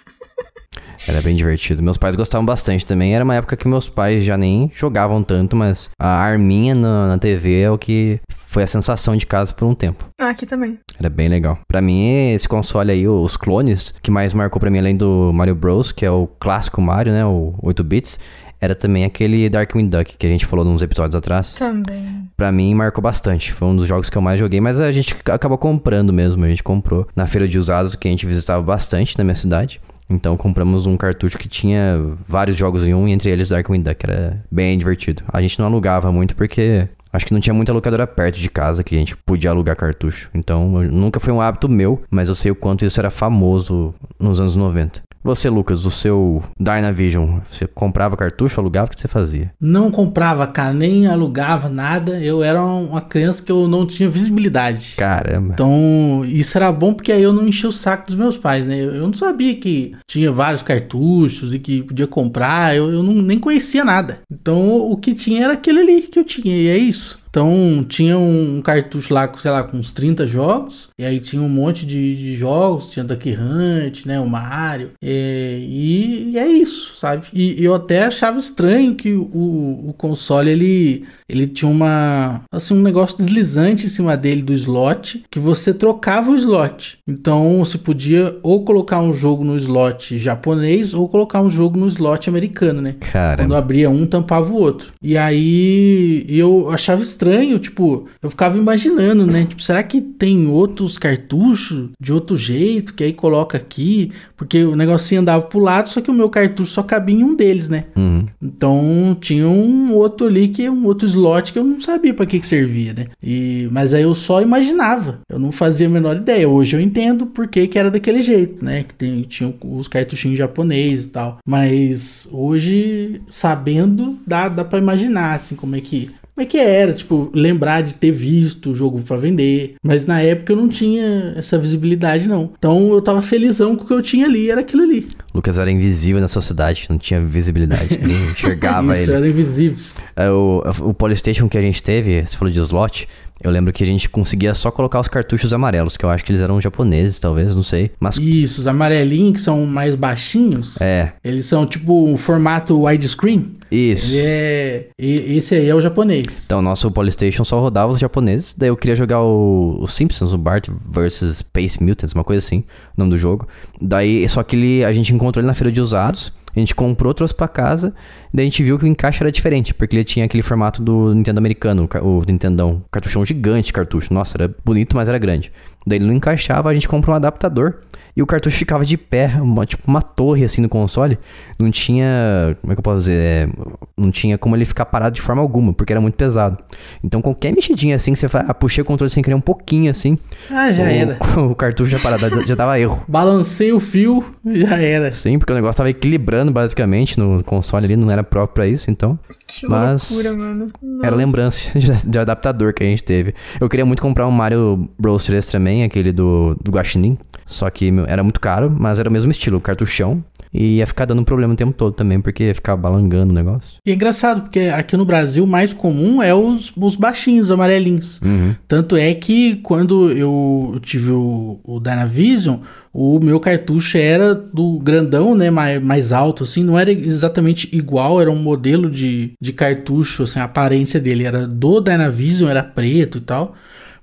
Era bem divertido. Meus pais gostavam bastante também. Era uma época que meus pais já nem jogavam tanto, mas a arminha na, na TV é o que foi a sensação de casa por um tempo. Ah, aqui também. Era bem legal. Pra mim, esse console aí, os clones, que mais marcou pra mim, além do Mario Bros, que é o clássico Mario, né? O 8 bits, era também aquele Darkwing Duck que a gente falou nos episódios atrás. Também. Pra mim, marcou bastante. Foi um dos jogos que eu mais joguei, mas a gente acabou comprando mesmo. A gente comprou na feira de usados, que a gente visitava bastante na minha cidade. Então compramos um cartucho que tinha vários jogos em um, e entre eles Darkwing Duck, era bem divertido. A gente não alugava muito porque acho que não tinha muita locadora perto de casa que a gente podia alugar cartucho. Então nunca foi um hábito meu, mas eu sei o quanto isso era famoso nos anos 90. Você, Lucas, o seu Dynavision, você comprava cartucho, alugava, o que você fazia? Não comprava, cara, nem alugava nada. Eu era uma criança que eu não tinha visibilidade. Caramba. Então, isso era bom porque aí eu não enchia o saco dos meus pais, né? Eu não sabia que tinha vários cartuchos e que podia comprar, eu, eu não, nem conhecia nada. Então, o que tinha era aquele ali que eu tinha, e é isso. Então, tinha um, cartucho lá, com, sei lá, com uns 30 jogos, e aí tinha um monte de, de jogos, tinha Duck Hunt, né, o Mario, é, e, e é isso, sabe? E eu até achava estranho que o, o console, ele, ele tinha uma, assim, um negócio deslizante em cima dele do slot, que você trocava o slot. Então, você podia ou colocar um jogo no slot japonês, ou colocar um jogo no slot americano, né? Quando Caramba. abria um, tampava o outro. E aí eu achava estranho, tipo, eu ficava imaginando, né? Tipo, será que tem outros cartuchos de outro jeito que aí coloca aqui? Porque o negocinho andava pro lado, só que o meu cartucho só cabia em um deles, né? Uhum. Então tinha um outro ali que um outro slot que eu não sabia pra que que servia, né? E mas aí eu só imaginava, eu não fazia a menor ideia. Hoje eu entendo por que que era daquele jeito, né? Que tem, tinha os cartuchinhos japoneses e tal. Mas hoje sabendo dá dá para imaginar assim como é que como é que era, tipo, lembrar de ter visto o jogo pra vender. Mas na época eu não tinha essa visibilidade, não. Então eu tava felizão com o que eu tinha ali, era aquilo ali. Lucas era invisível na sociedade, não tinha visibilidade, ninguém enxergava Isso, ele. eram invisíveis. É, o, o Polystation que a gente teve, você falou de slot, eu lembro que a gente conseguia só colocar os cartuchos amarelos, que eu acho que eles eram japoneses, talvez, não sei. Mas Isso, os amarelinhos que são mais baixinhos, é, eles são tipo um formato widescreen. isso. Ele é. e- Esse aí é o japonês. Então, nosso Polystation só rodava os japoneses. Daí eu queria jogar o, o Simpsons, o Bart vs Space Mutants, uma coisa assim, o nome do jogo. Daí, só que ele, a gente encontrou ele na feira de usados. A gente comprou, trouxe pra casa. Daí a gente viu que o encaixe era diferente, porque ele tinha aquele formato do Nintendo americano, o Nintendão. Cartuchão gigante, cartucho. Nossa, era bonito, mas era grande. Daí ele não encaixava, a gente comprou um adaptador. E o cartucho ficava de pé, uma- tipo uma torre assim no console. Não tinha. Como é que eu posso dizer? É, não tinha como ele ficar parado de forma alguma, porque era muito pesado. Então qualquer mexidinha assim que você faz. Ah, puxei o controle sem querer um pouquinho assim. Ah, já o, era. O cartucho já parado, já- dava erro. Balancei o fio, já era. Sim, porque o negócio tava equilibrando basicamente no console ali, não era próprio pra isso, então. Que Mas loucura, mano. Era Nossa. lembrança de, de adaptador que a gente teve. Eu queria muito comprar um Mario Bros 3 também, aquele do, do Guaxinim. Só que meu, era muito caro, mas era o mesmo estilo, cartuchão. E ia ficar dando problema o tempo todo também, porque ia ficar balangando o negócio. E é engraçado, porque aqui no Brasil o mais comum é os, os baixinhos, amarelinhos. Uhum. Tanto é que quando eu tive o, o Dynavision, o meu cartucho era do grandão, né, mais, mais alto, assim, não era exatamente igual, era um modelo de, de cartucho, assim, a aparência dele era do Dynavision, era preto e tal,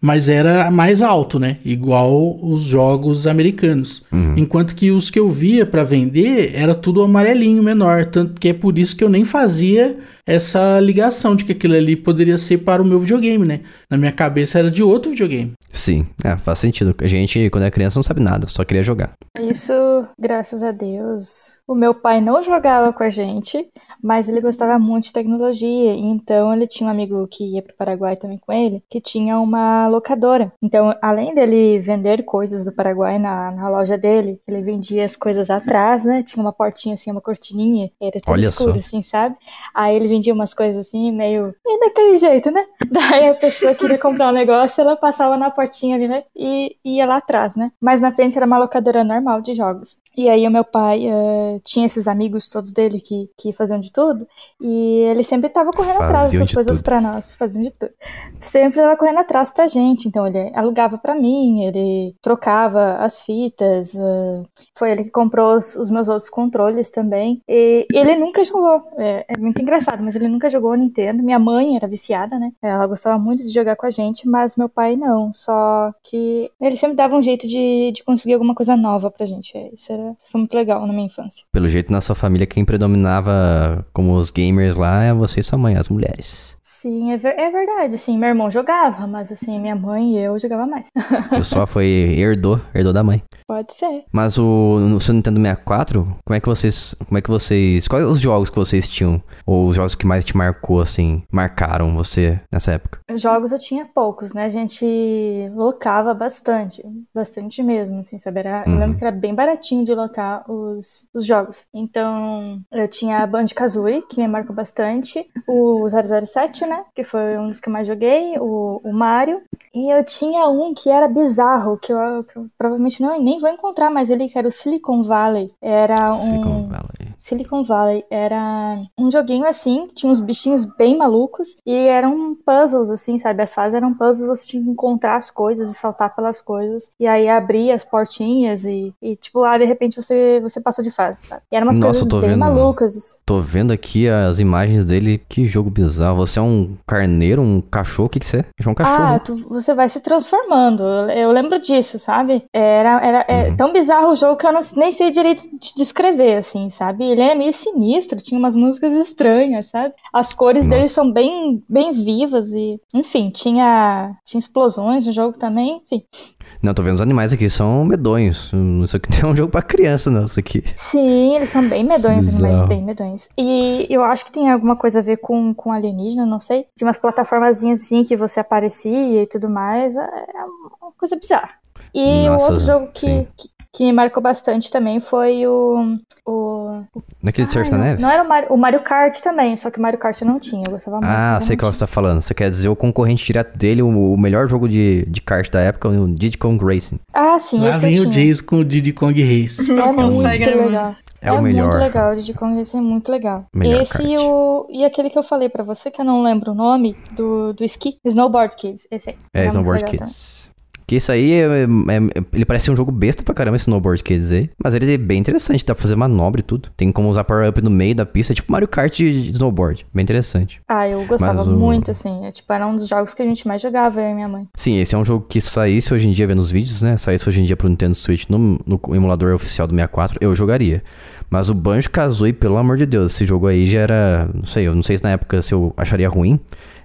mas era mais alto, né, igual os jogos americanos. Uhum. Enquanto que os que eu via pra vender era tudo amarelinho, menor, tanto que é por isso que eu nem fazia essa ligação de que aquilo ali poderia ser para o meu videogame, né? Na minha cabeça era de outro videogame. Sim, é, faz sentido. A gente, quando é criança, não sabe nada, só queria jogar. Isso, graças a Deus, o meu pai não jogava com a gente, mas ele gostava muito de tecnologia. Então ele tinha um amigo que ia para o Paraguai também com ele, que tinha uma locadora. Então, além dele vender coisas do Paraguai na, na loja dele, ele vendia as coisas atrás, né? Tinha uma portinha assim, uma cortininha, era tudo Olha escuro, só. assim, sabe? Aí ele vendia umas coisas assim, meio. meio daquele jeito, né? Daí a pessoa queria comprar um negócio, ela passava na portinha ali, né? E ia lá atrás, né? Mas na frente era uma locadora normal de jogos. E aí o meu pai eh, tinha esses amigos todos dele que, que faziam de tudo. E ele sempre tava correndo atrás Faziam dessas de coisas pra nós. Faziam de tudo. Sempre tava correndo atrás pra gente. Então ele alugava pra mim, ele trocava as fitas. eh, foi ele que comprou os, os meus outros controles também. E ele nunca jogou. É, é muito engraçado, mas ele nunca jogou Nintendo. Minha mãe era viciada, né? Ela gostava muito de jogar com a gente, mas meu pai não. Só que ele sempre dava um jeito de, de conseguir alguma coisa nova pra gente. É, Isso, era, isso foi muito legal na minha infância. Pelo jeito, na sua família, quem predominava como os gamers lá é você e sua mãe, as mulheres. Sim, é, ver- é verdade. Assim, meu irmão jogava, mas assim, minha mãe e eu jogava mais. Eu só foi herdou, herdou da mãe. Pode ser. Mas o no seu Nintendo 64, como é que vocês, como é que vocês, quais os jogos que vocês tinham ou os jogos que mais te marcou assim, marcaram você nessa época? Jogos eu tinha poucos, né? A gente locava bastante, bastante mesmo, assim, sabe? Era, Eu Uhum. lembro que era bem baratinho de locar os, os jogos. Então, eu tinha a Banjo-Kazooie, que me marcou bastante, o 007, né? Que foi um dos que eu mais joguei, o, o Mario. E eu tinha um que era bizarro, que eu, que eu provavelmente não, nem vou encontrar mais ele, que era o Silicon Valley. Era um... Silicon Valley. Silicon Valley era um joguinho assim, tinha uns bichinhos bem malucos e eram puzzles assim, sabe? As fases eram puzzles, você tinha que encontrar as coisas e saltar pelas coisas e aí abrir as portinhas e, e tipo, lá de repente você você passou de fase, sabe? E eram umas Nossa, coisas bem vendo. malucas. Tô vendo aqui as imagens dele, que jogo bizarro. Você é um carneiro, um cachorro, o que que você é? É um cachorro. Ah, né? tu- você vai se transformando. Eu, eu lembro disso, sabe? Era, era é Uhum. tão bizarro o jogo que eu não- nem sei direito de descrever, assim, sabe? Ele é meio sinistro, tinha umas músicas estranhas, sabe? As cores dele Nossa. são bem, bem vivas e, enfim, tinha, tinha explosões no jogo também, enfim. Não, tô vendo os animais aqui, são medonhos. Isso aqui não é um jogo pra criança, não, isso aqui. Sim, eles são bem medonhos, Bizarro. animais bem medonhos. E eu acho que tem alguma coisa a ver com, com alienígena, não sei. Tinha umas plataformazinhas assim que você aparecia e tudo mais. É uma coisa bizarra. E Nossa, o outro jogo que, que, que me marcou bastante também foi o. o Naquele Surf Ai, na não, Neve? Não era o Mario, o Mario Kart também, só que o Mario Kart eu não tinha, eu gostava muito. Ah, eu sei qual você tá falando. Você quer dizer o concorrente direto dele, o, o melhor jogo de, de kart da época, o Diddy Kong Racing. Ah, sim, Lá esse vem eu o. Jason com o Diddy Kong Race. É Não muito consegue, né, mano? legal. É o melhor. muito legal, o Diddy Kong Racing é muito legal. Melhor esse kart. e, o, e aquele que eu falei pra você, que eu não lembro o nome, do, do ski, Snowboard Kids, esse aí. É, muito Snowboard Kids. Que isso aí, é- é- ele parece um jogo besta pra caramba, esse Snowboard Kids aí. Mas ele é bem interessante, dá pra fazer manobra e tudo. Tem como usar power-up no meio da pista, tipo Mario Kart de snowboard. Bem interessante. Ah, eu gostava o- muito, assim. É, tipo, era um dos jogos que a gente mais jogava, eu e minha mãe. Sim, esse é um jogo que saísse hoje em dia, vendo os vídeos, né? Saísse hoje em dia pro Nintendo Switch no, no emulador oficial do 64, eu jogaria. Mas o Banjo Kazooie, pelo amor de Deus, esse jogo aí já era. Não sei, eu não sei se na época se eu acharia ruim.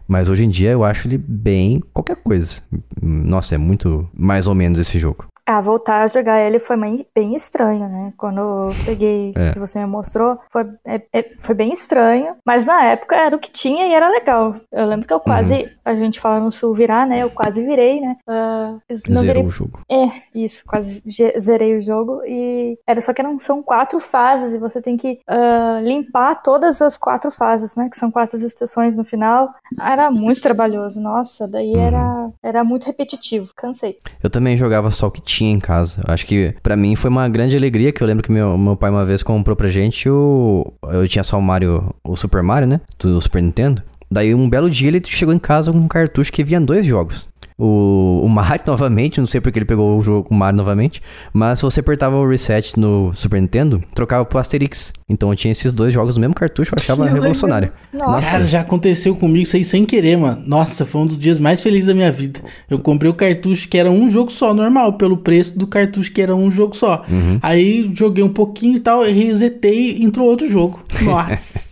Mas hoje em dia eu acho ele bem qualquer coisa. Nossa, é muito mais ou menos esse jogo. Ah, voltar a jogar ele foi bem, estranho, né? Quando eu peguei É. que você me mostrou, foi, é- é- foi bem estranho. Mas na época era o que tinha e era legal. Eu lembro que eu quase, Uhum. a gente fala no sul virar, né? Eu quase virei, né? Não Zerou virei o jogo. É, isso, quase zerei o jogo e era só que eram, são quatro fases e você tem que ah, limpar todas as quatro fases, né? Que são quatro estações no final. Era muito trabalhoso, nossa, daí Uhum. era, era muito repetitivo, cansei. Eu também jogava só o que tinha tinha em casa. Acho que para mim foi uma grande alegria que eu lembro que meu, meu pai uma vez comprou pra gente o. Eu tinha só o Mario, o Super Mario, né? Do Super Nintendo. Daí um belo dia ele chegou em casa com um cartucho que vinha dois jogos o, o Mario novamente, não sei porque ele pegou o jogo com o Mario novamente, mas se você apertava o reset no Super Nintendo, trocava pro Asterix. Então eu tinha esses dois jogos no mesmo cartucho, eu achava revolucionário. Nossa. Cara, já aconteceu comigo isso aí sem querer, mano. Nossa, foi um dos dias mais felizes da minha vida. Eu comprei o cartucho que era um jogo só, normal, pelo preço do cartucho que era um jogo só. Uhum. Aí joguei um pouquinho e tal, resetei e entrou outro jogo. Nossa.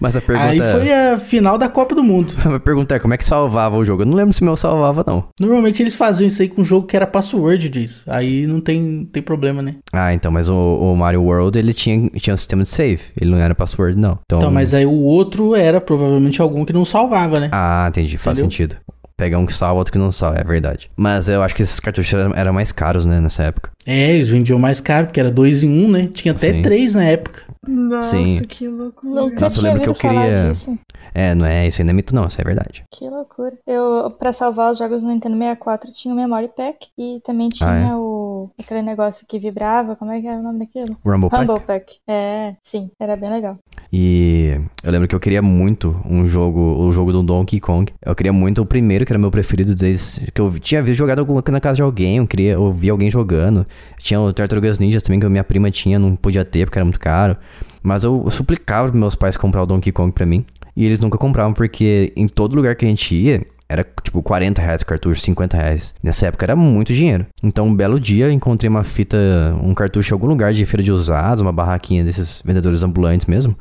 Mas a pergunta Aí foi a final da Copa do Mundo. a pergunta é como é que salvava o jogo? Eu não lembro se meu salvava, não. Normalmente eles faziam isso aí com um jogo que era password disso. Aí não tem, tem problema, né? Ah, então, mas o, o Mario World, ele tinha, tinha um sistema de save. Ele não era password, não. Então... então, mas aí o outro era provavelmente algum que não salvava, né? Ah, entendi. Entendeu? Faz sentido. Pega um que salva, outro que não salva, é verdade. Mas eu acho que esses cartuchos eram mais caros, né, nessa época. É, eles vendiam mais caro, porque era dois em um, né? Tinha até Sim. três na época. Nossa, Sim. que loucura. Nunca Nossa, eu lembro que eu queria. Disso. É, não é isso ainda é mito, não, isso é verdade. Que loucura. Eu, pra salvar os jogos no Nintendo 64, tinha o Memory Pack e também tinha ah, é? o aquele negócio que vibrava. Como é que era o nome daquilo? Rumble Pack. Rumble Pack. É, sim, era bem legal. E eu lembro que eu queria muito um jogo, o jogo do Donkey Kong. Eu queria muito o primeiro, que era meu preferido desde que eu tinha visto jogado na casa de alguém, eu queria ouvir alguém jogando. Tinha o Tartarugas Ninjas também, que a minha prima tinha, não podia ter porque era muito caro. Mas eu, suplicava meus pais comprar o Donkey Kong pra mim. E eles nunca compravam, porque em todo lugar que a gente ia, era tipo 40 reais o cartucho, 50 reais. Nessa época era muito dinheiro. Então, um belo dia, encontrei uma fita, um cartucho em algum lugar de feira de usados, uma barraquinha desses vendedores ambulantes mesmo.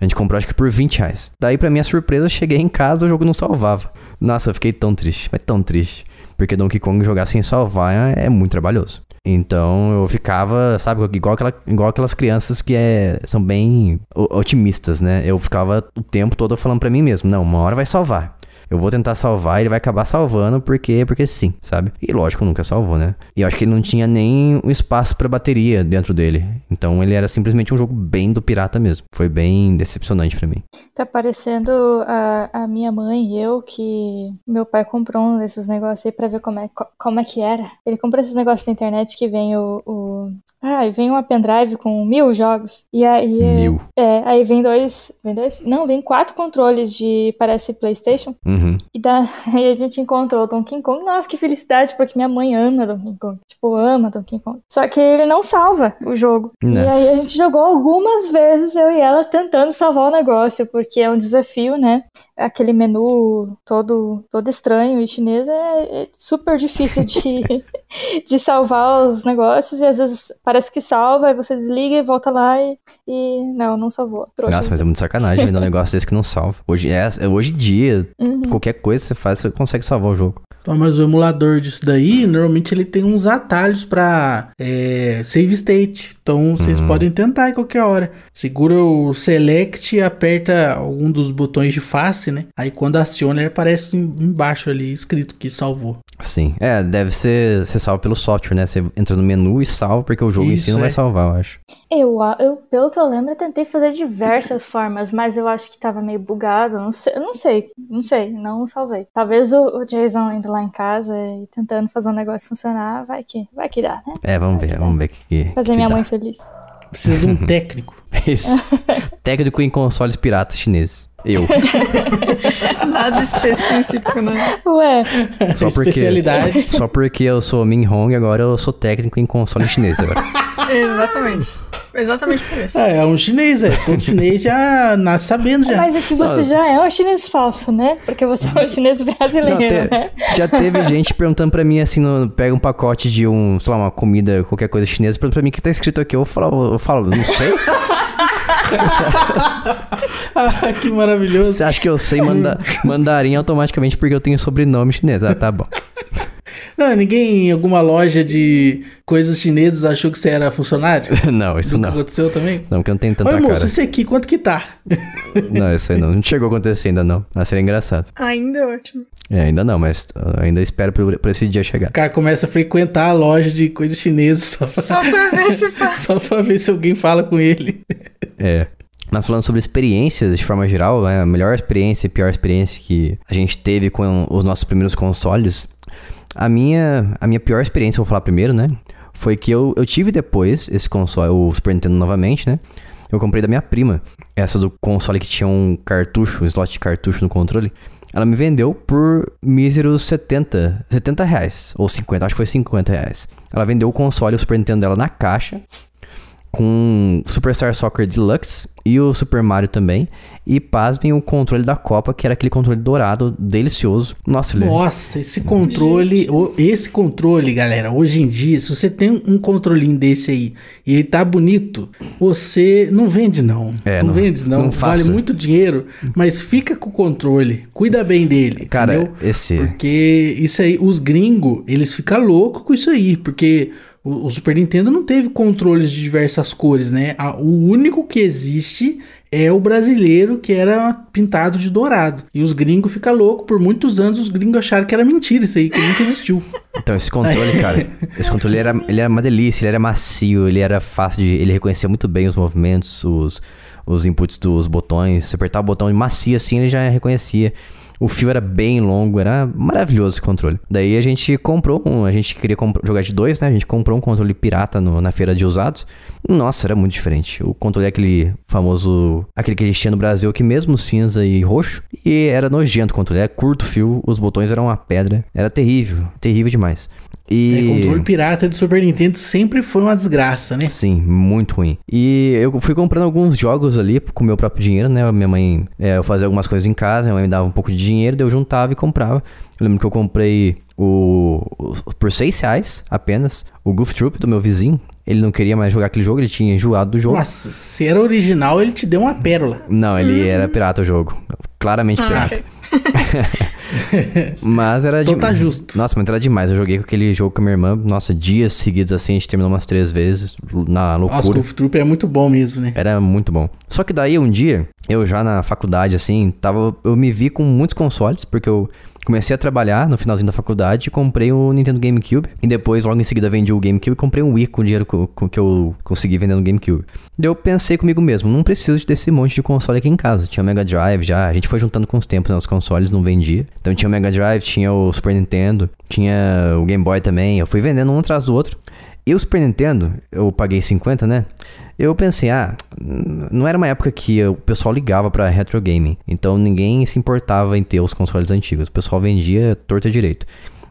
A gente comprou acho que por 20 reais. Daí, pra minha surpresa, cheguei em casa o jogo não salvava. Nossa, eu fiquei tão triste, mas tão triste. Porque Donkey Kong jogar sem salvar é muito trabalhoso. Então eu ficava, sabe, igual, aquela, igual aquelas crianças que é, são bem otimistas, né? Eu ficava o tempo todo falando para mim mesmo: não, uma hora vai salvar eu vou tentar salvar, ele vai acabar salvando porque, porque sim, sabe? E lógico, nunca salvou, né? E eu acho que ele não tinha nem um espaço para bateria dentro dele. Então ele era simplesmente um jogo bem do pirata mesmo. Foi bem decepcionante para mim. Tá parecendo a, a minha mãe e eu que meu pai comprou um desses negócios aí pra ver como é, como é que era. Ele comprou esses negócios na internet que vem o, o ah, e vem uma pendrive com mil jogos. E aí. Mil. É, aí vem dois. Vem dois? Não, vem quatro controles de. Parece PlayStation. Uhum. E daí a gente encontrou o Donkey Kong. Nossa, que felicidade, porque minha mãe ama Donkey Kong. Tipo, ama Donkey Kong. Só que ele não salva o jogo. Nossa. E aí a gente jogou algumas vezes, eu e ela, tentando salvar o negócio, porque é um desafio, né? Aquele menu todo, todo estranho e chinês é, é super difícil de, de salvar os negócios e às vezes parece que salva, aí você desliga e volta lá e, e não, não salvou. Trouxa Nossa, mas é muito sacanagem vender um negócio desse que não salva. Hoje, é, é hoje em dia, uhum. qualquer coisa que você faz, você consegue salvar o jogo. Então, mas o emulador disso daí, normalmente ele tem uns atalhos para é, save state. Então vocês uhum. podem tentar em qualquer hora. Segura o select e aperta algum dos botões de face, né? Aí quando aciona, ele aparece embaixo ali escrito que salvou. Sim, é, deve ser, ser salvo pelo software, né? Você entra no menu e salva, porque o jogo Isso, em si não é. vai salvar, eu acho. Eu, eu, pelo que eu lembro, eu tentei fazer diversas formas, mas eu acho que tava meio bugado. Não sei, não sei, não sei, não salvei. Talvez o, o Jason indo lá em casa e tentando fazer um negócio funcionar, vai que, vai que dá, né? É, vamos vai ver, vamos ver o que. Fazer que minha dá. mãe feliz. Precisa de um técnico. Isso. técnico em consoles piratas chineses. Eu. Nada específico, né? Ué. Só porque, Especialidade. Só porque eu sou Min Hong, agora eu sou técnico em console chinês agora. Exatamente. Exatamente por isso. É, é um chinês, é. Todo chinês já nasce sabendo já. Mas é que você já é um chinês falso, né? Porque você é um chinês brasileiro, Não, te, né? Já teve gente perguntando pra mim assim, no, pega um pacote de um, sei lá, uma comida, qualquer coisa chinesa, pergunta pra mim o que tá escrito aqui. Eu falo, eu falo, não sei. ah, que maravilhoso. Você acha que eu sei manda mandarim automaticamente porque eu tenho sobrenome chinês? Ah, tá bom. Não, ninguém em alguma loja de coisas chinesas achou que você era funcionário? não, isso Nunca não. aconteceu também? Não, porque eu não tenho tanta Oi, moço, cara. esse aqui, quanto que tá? não, isso aí não. Não chegou a acontecer ainda não. Mas seria engraçado. Ainda é ótimo. É, ainda não, mas uh, ainda espero por, por, esse dia chegar. O cara começa a frequentar a loja de coisas chinesas só, só pra ver se faz. só pra ver se alguém fala com ele. É. Mas falando sobre experiências de forma geral, né, a melhor experiência e pior experiência que a gente teve com os nossos primeiros consoles, A minha, a minha pior experiência, vou falar primeiro, né? Foi que eu, eu tive depois esse console, o Super Nintendo novamente, né? Eu comprei da minha prima, essa do console que tinha um cartucho, um slot de cartucho no controle. Ela me vendeu por míseros 70, 70 reais, ou 50, acho que foi 50 reais. Ela vendeu o console, o Super Nintendo dela na caixa, com Superstar Soccer Deluxe e o Super Mario também. E pasmem o controle da Copa, que era aquele controle dourado, delicioso. Nossa, ele... Nossa, esse controle, esse controle, galera, hoje em dia, se você tem um controlinho desse aí e ele tá bonito, você não vende não. É, não, não, vende não, não vale muito dinheiro, mas fica com o controle, cuida bem dele, Cara, entendeu? esse... Porque isso aí, os gringos, eles ficam loucos com isso aí, porque o, o, Super Nintendo não teve controles de diversas cores, né? o único que existe é o brasileiro que era pintado de dourado. E os gringos ficam loucos. Por muitos anos os gringos acharam que era mentira isso aí, que nunca existiu. Então, esse controle, cara, esse controle era, ele era uma delícia, ele era macio, ele era fácil de. Ele reconhecia muito bem os movimentos, os, os inputs dos botões. Se apertar o botão macio assim, ele já reconhecia. O fio era bem longo, era maravilhoso esse controle. Daí a gente comprou um, a gente queria jogar de dois, né? A gente comprou um controle pirata no, na feira de usados. Nossa, era muito diferente. O controle é aquele famoso, aquele que a gente tinha no Brasil, que mesmo cinza e roxo, e era nojento o controle, era curto fio, os botões eram uma pedra, era terrível, terrível demais. E... É, controle pirata do Super Nintendo sempre foi uma desgraça, né? Sim, muito ruim. E eu fui comprando alguns jogos ali com meu próprio dinheiro, né? Minha mãe, é, eu fazia algumas coisas em casa, minha mãe me dava um pouco de dinheiro, daí eu juntava e comprava. Eu lembro que eu comprei o, o por 6 reais apenas, o Goof Troop do meu vizinho. Ele não queria mais jogar aquele jogo, ele tinha enjoado do jogo. Nossa, se era original, ele te deu uma pérola. Não, ele hum. era pirata o jogo. Claramente ah, pirata. mas era então tá justo. Nossa, mas era demais. Eu joguei com aquele jogo com a minha irmã. Nossa, dias seguidos assim, a gente terminou umas três vezes na loucura. Nossa, o Troop é muito bom mesmo, né? Era muito bom. Só que daí um dia, eu já na faculdade, assim, tava. Eu me vi com muitos consoles, porque eu comecei a trabalhar no finalzinho da faculdade, comprei o Nintendo GameCube e depois, logo em seguida, vendi o GameCube e comprei um Wii com o dinheiro que, que eu consegui vendendo o GameCube. Daí eu pensei comigo mesmo, não preciso desse monte de console aqui em casa. Tinha o Mega Drive já, a gente foi juntando com os tempos, né, os consoles não vendia. Então tinha o Mega Drive, tinha o Super Nintendo, tinha o Game Boy também. Eu fui vendendo um atrás do outro. E o Super Nintendo, eu paguei 50, né? Eu pensei, ah, não era uma época que o pessoal ligava para retro gaming, então ninguém se importava em ter os consoles antigos. O pessoal vendia torta direito.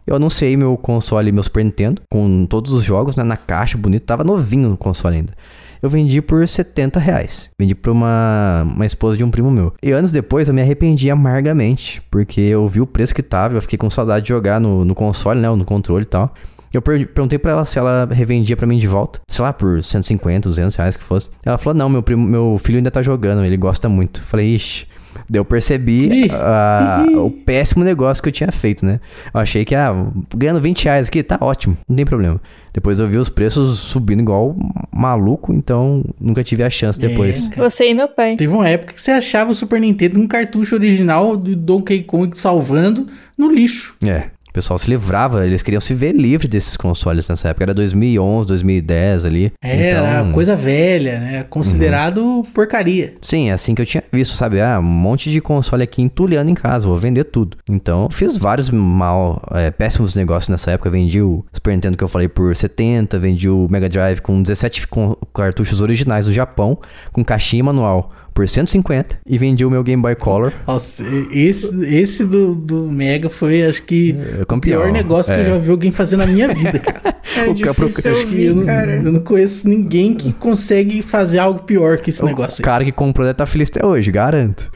Eu anunciei meu console, meu Super Nintendo, com todos os jogos né, na caixa, bonito, tava novinho no console ainda. Eu vendi por 70 reais. Vendi pra uma, uma esposa de um primo meu. E anos depois eu me arrependi amargamente, porque eu vi o preço que tava, eu fiquei com saudade de jogar no, no console, né, no controle e tal. Eu perguntei pra ela se ela revendia pra mim de volta. Sei lá, por 150, 200 reais que fosse. Ela falou, não, meu, primo, meu filho ainda tá jogando, ele gosta muito. Falei, ixi. Daí eu percebi uh, o péssimo negócio que eu tinha feito, né? Eu achei que, ah, ganhando 20 reais aqui, tá ótimo, não tem problema. Depois eu vi os preços subindo igual maluco, então nunca tive a chance depois. É, você e meu pai. Teve uma época que você achava o Super Nintendo um cartucho original do Donkey Kong salvando no lixo. É pessoal se livrava, eles queriam se ver livre desses consoles nessa época. Era 2011, 2010 ali. Era então... coisa velha, né? Considerado uhum. porcaria. Sim, é assim que eu tinha visto, sabe? Ah, um monte de console aqui entulhando em casa, vou vender tudo. Então, fiz vários mal, é, péssimos negócios nessa época. Vendi o Super Nintendo que eu falei por 70, vendi o Mega Drive com 17 cartuchos originais do Japão, com caixinha e manual por 150 e vendi o meu Game Boy Color. Nossa, esse, esse do, do Mega foi, acho que, é, o pior negócio é. que eu é. já vi alguém fazer na minha vida, cara. É o difícil ouvir, eu, cara. eu não conheço ninguém que consegue fazer algo pior que esse o negócio aí. O cara que comprou deve estar tá feliz até hoje, garanto.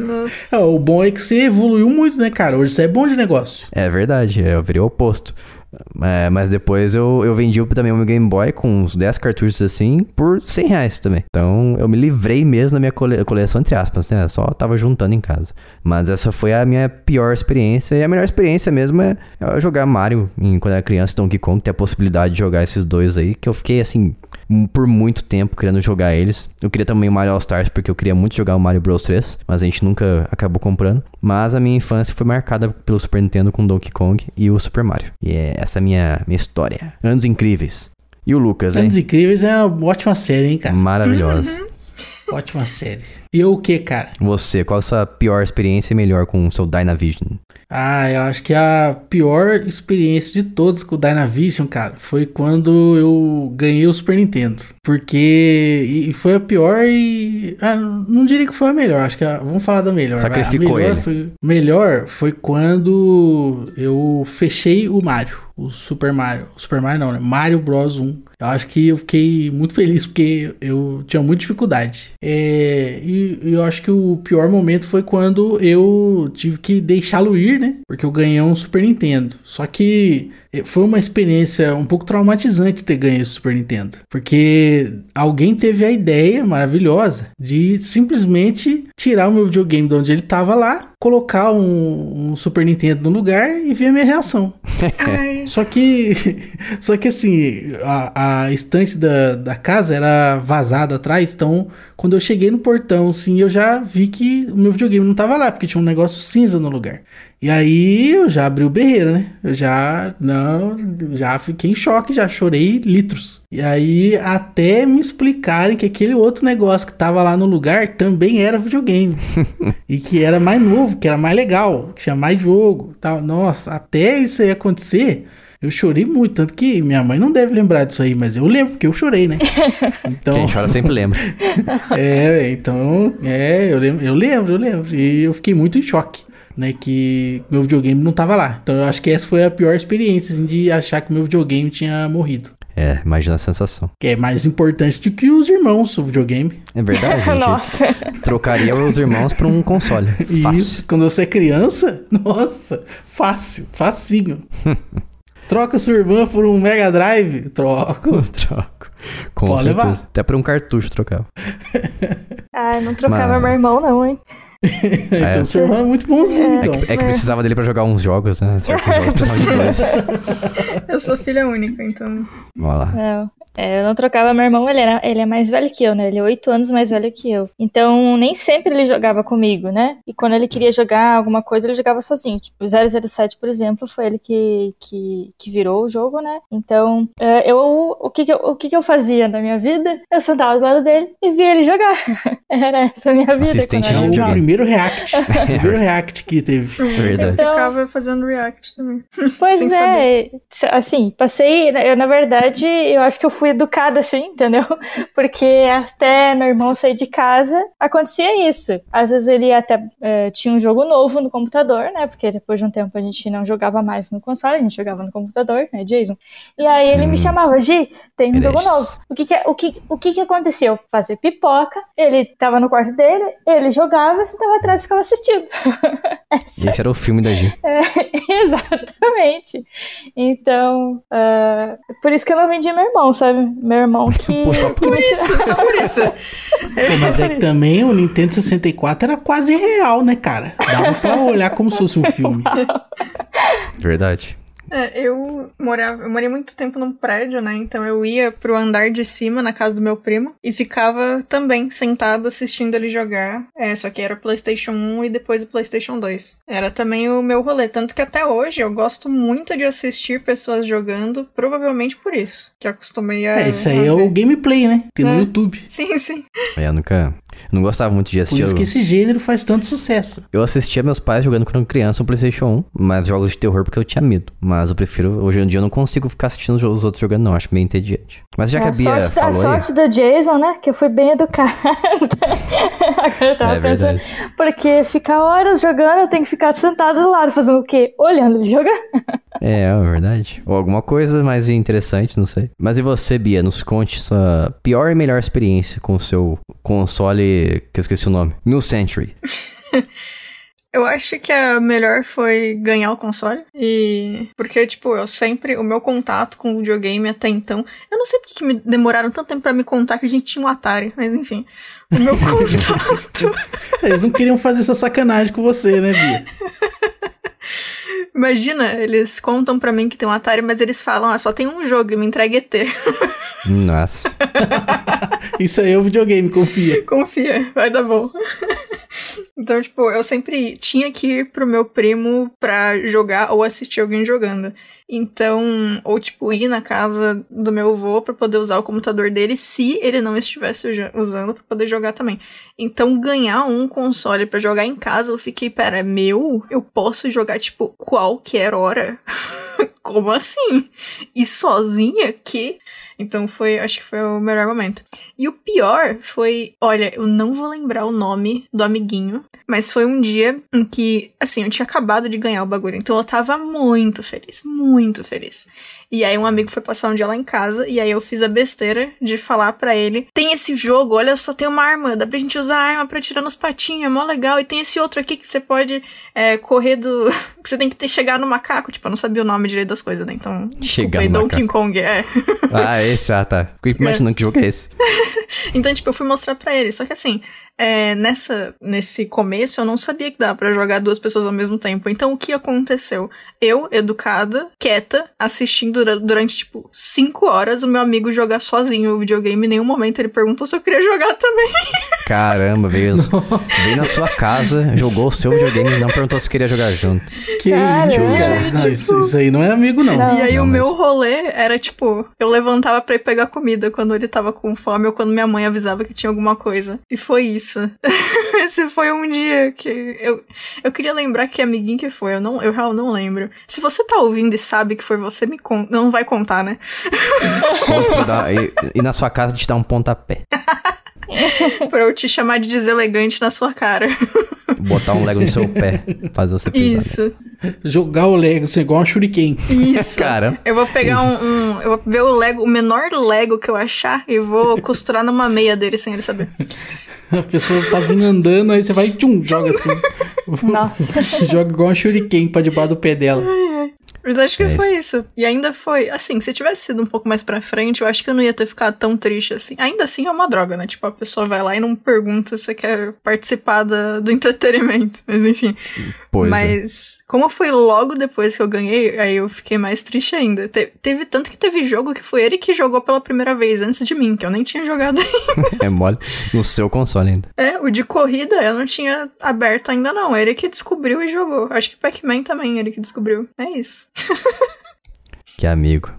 Nossa. É, o bom é que você evoluiu muito, né, cara? Hoje você é bom de negócio. É verdade, eu virei o oposto. É, mas depois eu, eu vendi também o meu Game Boy com uns 10 cartuchos assim por 100 reais também. Então eu me livrei mesmo da minha cole coleção, entre aspas, né? Só tava juntando em casa. Mas essa foi a minha pior experiência. E a melhor experiência mesmo é, jogar Mario em, quando era criança, Donkey Kong, ter a possibilidade de jogar esses dois aí. Que eu fiquei assim, por muito tempo querendo jogar eles. Eu queria também o Mario All Stars porque eu queria muito jogar o Mario Bros 3, mas a gente nunca acabou comprando. Mas a minha infância foi marcada pelo Super Nintendo com Donkey Kong e o Super Mario. E é essa minha minha história. Anos incríveis. E o Lucas, hein? Anos Incríveis é uma ótima série, hein, cara? Maravilhosa. Uhum. Ótima série. E eu o que, cara? Você, qual a sua pior experiência e melhor com o seu Dynavision? Ah, eu acho que a pior experiência de todos com o Dynavision, cara, foi quando eu ganhei o Super Nintendo. Porque. E foi a pior e. Ah, não diria que foi a melhor, acho que a, vamos falar da melhor. Sacrificou a melhor ele. Foi, melhor foi quando eu fechei o Mario. O Super Mario. Super Mario não, né? Mario Bros 1. Eu acho que eu fiquei muito feliz porque eu tinha muita dificuldade. É, e, e eu acho que o pior momento foi quando eu tive que deixá-lo ir, né? Porque eu ganhei um Super Nintendo. Só que foi uma experiência um pouco traumatizante ter ganho esse Super Nintendo. Porque alguém teve a ideia maravilhosa de simplesmente tirar o meu videogame de onde ele tava lá, colocar um, um Super Nintendo no lugar e ver a minha reação. Só que, só que assim, a, a estante da, da casa era vazada atrás, então quando eu cheguei no portão, assim, eu já vi que o meu videogame não tava lá, porque tinha um negócio cinza no lugar. E aí eu já abri o berreiro, né? Eu já, não, já fiquei em choque, já chorei litros. E aí até me explicarem que aquele outro negócio que tava lá no lugar também era videogame. e que era mais novo, que era mais legal, que tinha mais jogo, tal. Nossa, até isso aí acontecer, eu chorei muito, tanto que minha mãe não deve lembrar disso aí, mas eu lembro porque eu chorei, né? Então, Quem chora sempre lembra. é, então, é, eu lembro, eu lembro, eu lembro. E eu fiquei muito em choque, né, que meu videogame não tava lá. Então eu acho que essa foi a pior experiência, assim, de achar que meu videogame tinha morrido. É, imagina a sensação. Que é mais importante do que os irmãos, o videogame. É verdade, gente. Nossa. Trocaria os irmãos por um console. Fácil. Isso, quando você é criança, nossa, fácil, facinho. Troca sua irmã por um Mega Drive? Troco. Troco. Com Pode certeza. levar. Até por um cartucho trocava. Ai, não trocava Mas- meu irmão, não, hein? Então seu irmão é muito bonzinho, então. É que precisava dele pra jogar uns jogos, né? Certos jogos precisavam de dois. eu sou filha única, então. Vamos lá. É, eu não trocava meu irmão, ele, era, ele é mais velho que eu, né? Ele é oito anos mais velho que eu. Então, nem sempre ele jogava comigo, né? E quando ele queria jogar alguma coisa, ele jogava sozinho. Tipo, o 007, por exemplo, foi ele que, que, que virou o jogo, né? Então, é, eu, o, que que eu, o que que eu fazia na minha vida? Eu sentava do lado dele e via ele jogar. Era essa a minha vida. Assistente quando eu É de o primeiro react. o primeiro react que teve. Verdade. Então- Ficava fazendo react também. Pois é, assim, passei, eu na verdade, eu acho que eu fui educada assim, entendeu? Porque até meu irmão sair de casa, acontecia isso. Às vezes ele até eh, tinha um jogo novo no computador, né? Porque depois de um tempo a gente não jogava mais no console, a gente jogava no computador, né, Jason? E aí ele Hum. me chamava, Gi, tem um jogo Beleza. novo. O que que, o que, o que que aconteceu? Fazer pipoca, ele tava no quarto dele, ele jogava, você tava atrás e ficava assistindo. E esse era o filme da G. É, exatamente. Então, ah, por isso que eu não vendi meu irmão, sabe? Meu irmão que. Pô, só que Por me isso, só por isso. Pô, mas é que também o Nintendo 64 era quase real, né, cara? Dava pra olhar como se fosse um filme. Verdade. É, eu morava, eu morei muito tempo num prédio, né? Então eu ia pro andar de cima na casa do meu primo e ficava também sentado assistindo ele jogar. É, só que era o PlayStation 1 e depois o PlayStation 2. Era também o meu rolê, tanto que até hoje eu gosto muito de assistir pessoas jogando, provavelmente por isso, que eu acostumei a É, isso aí a é o gameplay, né? Tem no É. YouTube. Sim, sim. É, nunca. Eu não gostava muito de Por assistir. isso que esse gênero faz tanto sucesso. eu assistia meus pais jogando quando criança no PlayStation 1, mas jogos de terror porque eu tinha medo. Mas eu prefiro. Hoje em dia eu não consigo ficar assistindo os outros jogando, não. Acho meio entediante. Mas já que a a Bia sorte, a falou aí. sorte do Jason, né? Que eu fui bem educada. Agora eu tava É pensando. verdade. Porque ficar horas jogando, eu tenho que ficar sentado do lado, fazendo o quê? Olhando ele jogar. É, é verdade. Ou alguma coisa mais interessante, não sei. Mas e você, Bia? Nos conte sua pior e melhor experiência com o seu console, que eu esqueci o nome, New Century. Eu acho que a melhor foi ganhar o console. E. Porque, tipo, eu sempre. O meu contato com o videogame até então. Eu não sei porque que me demoraram tanto tempo pra me contar que a gente tinha um Atari, mas enfim. O meu contato. Eles não queriam fazer essa sacanagem com você, né, Bia? Imagina, eles contam pra mim que tem um Atari, mas eles falam, ah, só tem um jogo e me entrega ET. Nossa. Isso aí é o videogame, confia. Confia, vai dar bom. Então, tipo, eu sempre tinha que ir pro meu primo pra jogar ou assistir alguém jogando. Então, ou tipo, ir na casa do meu avô pra poder usar o computador dele se ele não estivesse usando pra poder jogar também. Então, ganhar um console pra jogar em casa, eu fiquei, pera, é meu? Eu posso jogar, tipo, qualquer hora? Como assim? E sozinha? Que? Então foi, acho que foi o melhor momento. E o pior foi, olha, eu não vou lembrar o nome do amiguinho, mas foi um dia em que, assim, eu tinha acabado de ganhar o bagulho, então eu tava muito feliz, muito feliz. E aí um amigo foi passar um dia lá em casa, e aí eu fiz a besteira de falar pra ele: tem esse jogo, olha só, tem uma arma, dá pra gente usar a arma pra tirar nos patinhos, é mó legal, e tem esse outro aqui que você pode é, correr do. que você tem que ter, chegar no macaco. Tipo, eu não sabia o nome direito das coisas, né? Então. Chegar no Donkey macaco. Kong, é. Ah, esse, ah, tá. Fiquei imaginando que jogo é esse. Então, tipo, eu fui mostrar pra ele. Só que assim, é, nessa, nesse começo eu não sabia que dava pra jogar duas pessoas ao mesmo tempo. Então, o que aconteceu? Eu, educada, quieta, assistindo dura- durante, tipo, cinco horas o meu amigo jogar sozinho o videogame. Em nenhum momento ele perguntou se eu queria jogar também. Caramba, veio, veio na sua casa, jogou o seu videogame e não perguntou se queria jogar junto. Que Caramba. isso, E aí, Ah, tipo- isso, isso aí não é amigo, não. Não. E aí Não, o mas- meu rolê era tipo, eu levantava pra ir pegar comida quando ele tava com fome ou quando minha mãe avisava que tinha alguma coisa. E foi isso. Esse foi um dia que eu, eu queria lembrar que amiguinho que foi, eu não, eu real não lembro. Se você tá ouvindo e sabe que foi você, me conta. Não vai contar, né? Conta e, e na sua casa te dar um pontapé. pra eu te chamar de deselegante na sua cara. Botar um Lego no seu pé. Fazer você pisar. Isso, Jogar o Lego, assim, igual um shuriken. isso. Caramba. Eu vou pegar um, um- Eu vou ver o Lego, o menor Lego que eu achar e vou costurar numa meia dele sem ele saber. A pessoa tá vindo andando, aí você vai, tchum, joga assim. Nossa. joga igual um shuriken pra debaixo do pé dela. Mas acho que É foi isso. E ainda foi, assim, se tivesse sido um pouco mais pra frente, eu acho que eu não ia ter ficado tão triste assim. Ainda assim é uma droga, né? Tipo, a pessoa vai lá e não pergunta se quer participar da- do entretenimento. Mas enfim. Pois é. Mas como foi logo depois que eu ganhei, aí eu fiquei mais triste ainda. Te- teve tanto que teve jogo que foi ele que jogou pela primeira vez antes de mim, que eu nem tinha jogado ainda. É mole. No seu console ainda. É, o de corrida eu não tinha aberto ainda não. Ele que descobriu e jogou. Acho que Pac-Man também, ele que descobriu. É isso. Que amigo.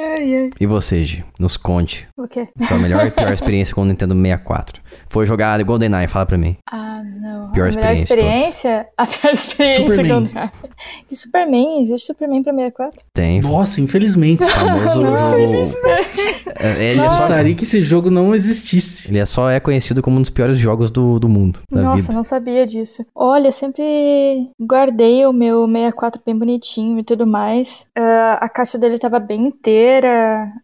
Ai, ai. E você, Gi? Nos conte. O quê? Sua melhor e pior experiência com o Nintendo 64. Foi jogar GoldenEye, fala pra mim. Ah, não. Pior a experiência experiência? A pior experiência Superman. que Superman? Existe Superman pra 64? Tem. Nossa, infelizmente. O famoso jogo. É, Ele, é Eu só, gostaria que esse jogo não existisse. ele é só é conhecido como um dos piores jogos do, do mundo, da Nossa, vida. não sabia disso. Olha, sempre guardei o meu 64 bem bonitinho e tudo mais. Ah, a caixa dele tava bem inteira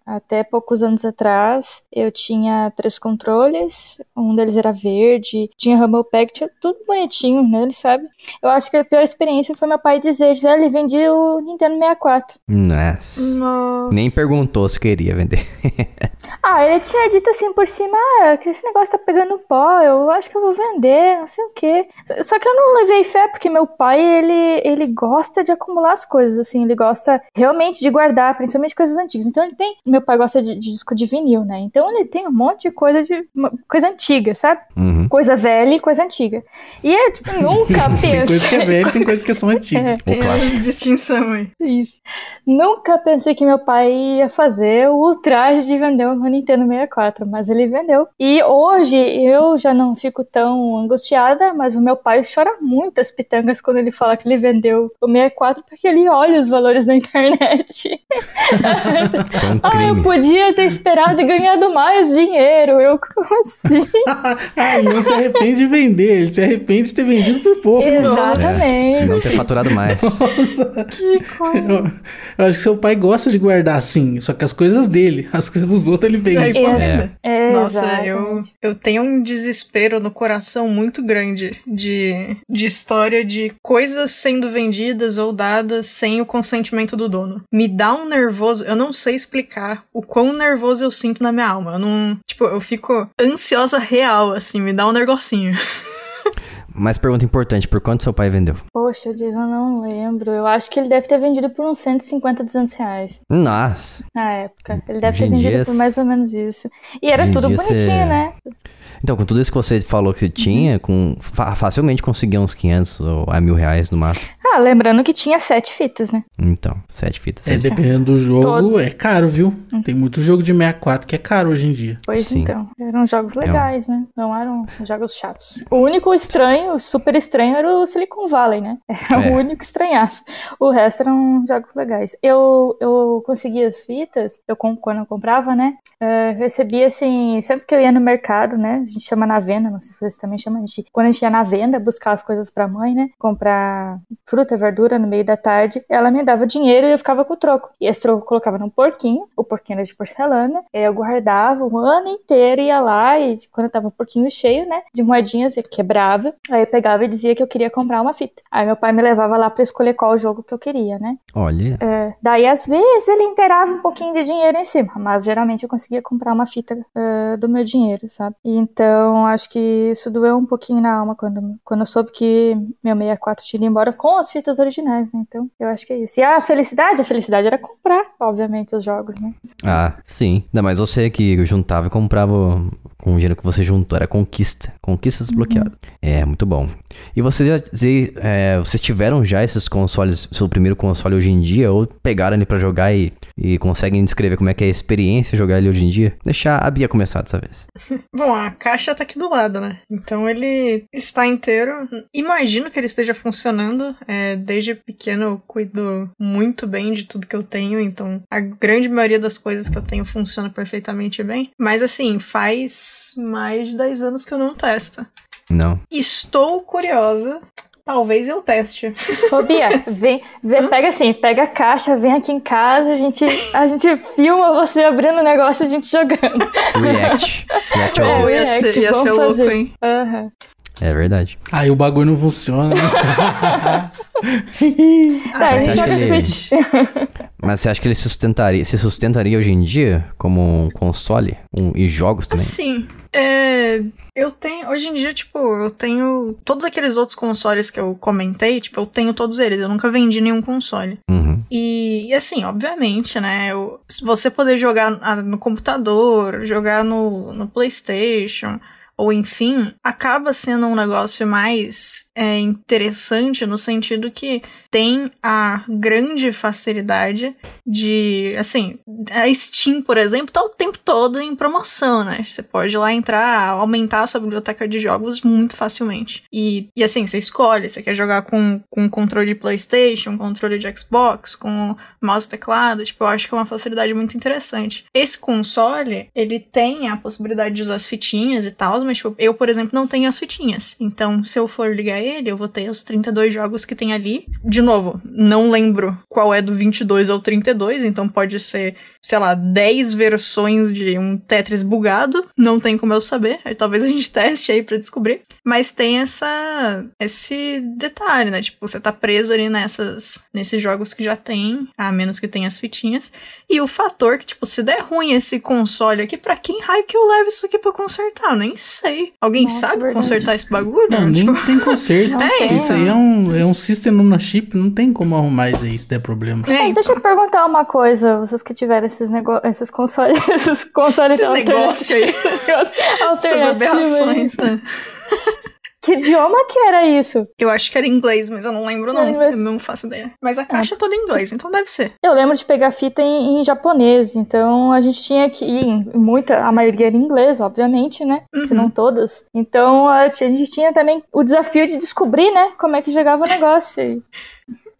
até poucos anos atrás. Eu tinha três controles, um deles era verde, tinha Rumble Pack, tinha tudo bonitinho nele, sabe? Eu acho que a pior experiência foi meu pai dizer, Gisele, vendi o Nintendo 64. Nossa. Nossa. Nem perguntou se queria vender. Ah, ele tinha dito assim por cima, ah, que esse negócio tá pegando pó, eu acho que eu vou vender, não sei o quê. Só- que eu não levei fé, porque meu pai, ele, ele gosta de acumular as coisas, assim, ele gosta realmente de guardar, principalmente coisas antigas. Então ele tem, meu pai gosta de, de disco de vinil, né? Então ele tem um monte de coisa de, uma- coisa antiga, sabe? Uhum. Coisa velha e coisa antiga. E eu, tipo, nunca Tem coisa que é pensei... velha e tem coisa que é só antiga. O Tem distinção aí. Isso. Nunca pensei que meu pai ia fazer o ultraje de vender o Nintendo 64, mas ele vendeu. E hoje eu já não fico tão angustiada, mas o meu pai chora muito as pitangas quando ele fala que ele vendeu o 64 porque ele olha os valores na internet. Um Ah, eu podia ter esperado e ganhado mais dinheiro. Eu, como assim? ah, ele não se arrepende de vender, ele se arrepende de ter vendido por pouco. É, de Exatamente. não ter faturado mais. Que coisa. Eu, eu acho que seu pai gosta de guardar assim, só que as coisas dele, as coisas dos outros ele. Aí, pô, É. É, Nossa, eu, eu tenho um desespero no coração muito grande de, de história de coisas sendo vendidas ou dadas sem o consentimento do dono. Me dá um nervoso, eu não sei explicar o quão nervoso eu sinto na minha alma. Eu não. Tipo, eu fico ansiosa real, assim, me dá um negocinho. Mas pergunta importante, por quanto seu pai vendeu? Poxa, Dias, eu não lembro. Eu acho que ele deve ter vendido por uns 150, 200 reais. Nossa. Na época. Ele deve Hoje ter vendido dia, por mais ou menos isso. E era hoje tudo bonitinho, cê- né? Então, com tudo isso que você falou que você tinha, com, fa- facilmente conseguia uns 500 ou a mil reais no máximo. Ah, lembrando que tinha sete fitas, né? Então, sete fitas. É, sete- dependendo do jogo, Todo. é caro, viu? Tem muito jogo de 64 que é caro hoje em dia. Pois Sim. então. Eram jogos legais, né? Não eram jogos chatos. O único estranho, super estranho, era o Silicon Valley, né? Era É. o único estranhaço. O resto eram jogos legais. Eu, eu conseguia as fitas, eu, quando eu comprava, né? Eh, recebia assim, sempre que eu ia no mercado, né? A gente chama na venda, não sei se vocês também chamam. A gente, quando a gente ia na venda buscar as coisas pra mãe, né? Comprar fruta, verdura no meio da tarde, ela me dava dinheiro e eu ficava com o troco. E esse troco eu colocava num porquinho, o porquinho era de porcelana, e aí eu guardava o ano inteiro, ia lá e quando tava um porquinho cheio, né? De moedinhas, eu quebrava. Aí eu pegava e dizia que eu queria comprar uma fita. Aí meu pai me levava lá pra escolher qual jogo que eu queria, né? Olha, É, daí, às vezes, ele inteirava um pouquinho de dinheiro em cima, mas geralmente eu conseguia comprar uma fita é, do meu dinheiro, sabe? E Então, acho que isso doeu um pouquinho na alma quando, quando eu soube que meu 64 tinha ido embora com as fitas originais, né? Então, eu acho que é isso. E a felicidade? A felicidade era comprar, obviamente, os jogos, né? ah, sim. Ainda mais você que juntava e comprava com o dinheiro que você juntou. Era conquista. Conquista desbloqueada. É, muito bom. E vocês já é, vocês tiveram já esses consoles, seu primeiro console hoje em dia? Ou pegaram ele pra jogar e, e conseguem descrever como é que é a experiência jogar ele hoje em dia? Deixar a Bia começar dessa vez. Bom, a caixa tá aqui do lado, né? Então ele está inteiro. Imagino que ele esteja funcionando. É, desde pequeno eu cuido muito bem de tudo que eu tenho, então a grande maioria das coisas que eu tenho funciona perfeitamente bem. Mas assim, faz mais de 10 anos que eu não testo. Não. Estou curiosa. Talvez eu teste. Ô, Bia, vem, vem, pega assim, pega a caixa, vem aqui em casa, a gente, a gente filma você abrindo o negócio e a gente jogando. React. React É, ia ser, ia vamos ser louco, fazer. hein? Aham. É verdade. Aí o bagulho não funciona. né? Tá, a mas gente joga Switch. Mas você acha que ele sustentaria, se sustentaria hoje em dia como um console? Um, e jogos também? Assim, é, eu tenho. Hoje em dia, tipo, eu tenho. Todos aqueles outros consoles que eu comentei, tipo, eu tenho todos eles. Eu nunca vendi nenhum console. Uhum. E, e assim, obviamente, né? eu- você poder jogar ah, no computador, jogar no, no PlayStation. Ou enfim, acaba sendo um negócio mais é, interessante no sentido que tem a grande facilidade de, assim, a Steam, por exemplo, tá o tempo todo em promoção, né? Você pode lá entrar, aumentar a sua biblioteca de jogos muito facilmente. E, e assim, você escolhe, você quer jogar com, com controle de PlayStation, controle de Xbox, com mouse e teclado, tipo, eu acho que é uma facilidade muito interessante. Esse console, ele tem a possibilidade de usar as fitinhas e tal, mas tipo, eu, por exemplo, não tenho as fitinhas. Então, se eu for ligar ele, eu vou ter os 32 jogos que tem ali. De novo, não lembro qual é do 22 ao 32, então pode ser, sei lá, 10 versões de um Tetris bugado, não tem como eu saber. Talvez a gente teste aí pra descobrir. Mas tem essa esse detalhe, né? Tipo, você tá preso ali nessas nesses jogos que já tem, a menos que tenha as fitinhas. E o fator que, tipo, se der ruim esse console aqui, pra quem raio que eu levo isso aqui pra consertar? Nem sei. Alguém Nossa, sabe verdade. consertar esse bagulho? Não, nem Tipo, tem conserto. Não tem, isso aí é um, é um system on a chip, não tem como arrumar isso aí se der problema. é, Mas deixa eu perguntar uma coisa, vocês que tiveram esses, nego... esses consoles, esses consoles Esses negócios aí. essas aberrações. né? Que idioma que era isso? Eu acho que era inglês, mas eu não lembro, Era não. inglês. Eu não faço ideia. Mas a caixa é toda em inglês, então deve ser. Eu lembro de pegar fita em, em japonês, então a gente tinha que ir, muita, a maioria era em inglês, obviamente, né? Uhum. Se não todas. Então a gente tinha também o desafio de descobrir, né, como é que jogava o negócio.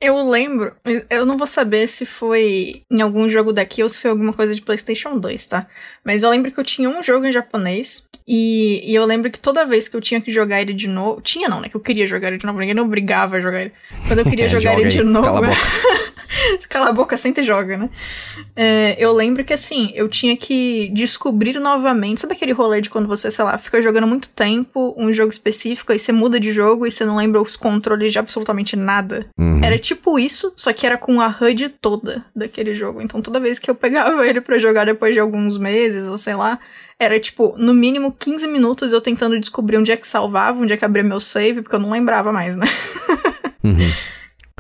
Eu lembro, eu não vou saber se foi em algum jogo daqui ou se foi alguma coisa de PlayStation 2, tá? Mas eu lembro que eu tinha um jogo em japonês e, e eu lembro que toda vez que eu tinha que jogar ele de novo. Tinha não, né? Que eu queria jogar ele de novo, ninguém me obrigava a jogar ele. Quando eu queria É, jogar joga ele de novo. cala a boca. Senta e joga, né? É, eu lembro que assim, eu tinha que descobrir novamente. Sabe aquele rolê de quando você, sei lá, fica jogando muito tempo um jogo específico, aí você muda de jogo e você não lembra os controles de absolutamente nada? Uhum. Era tipo isso, só que era com a HUD toda daquele jogo. Então toda vez que eu pegava ele pra jogar depois de alguns meses, ou sei lá, era tipo, no mínimo 15 minutos eu tentando descobrir onde é que salvava, onde é que abria meu save, porque eu não lembrava mais, né? Uhum.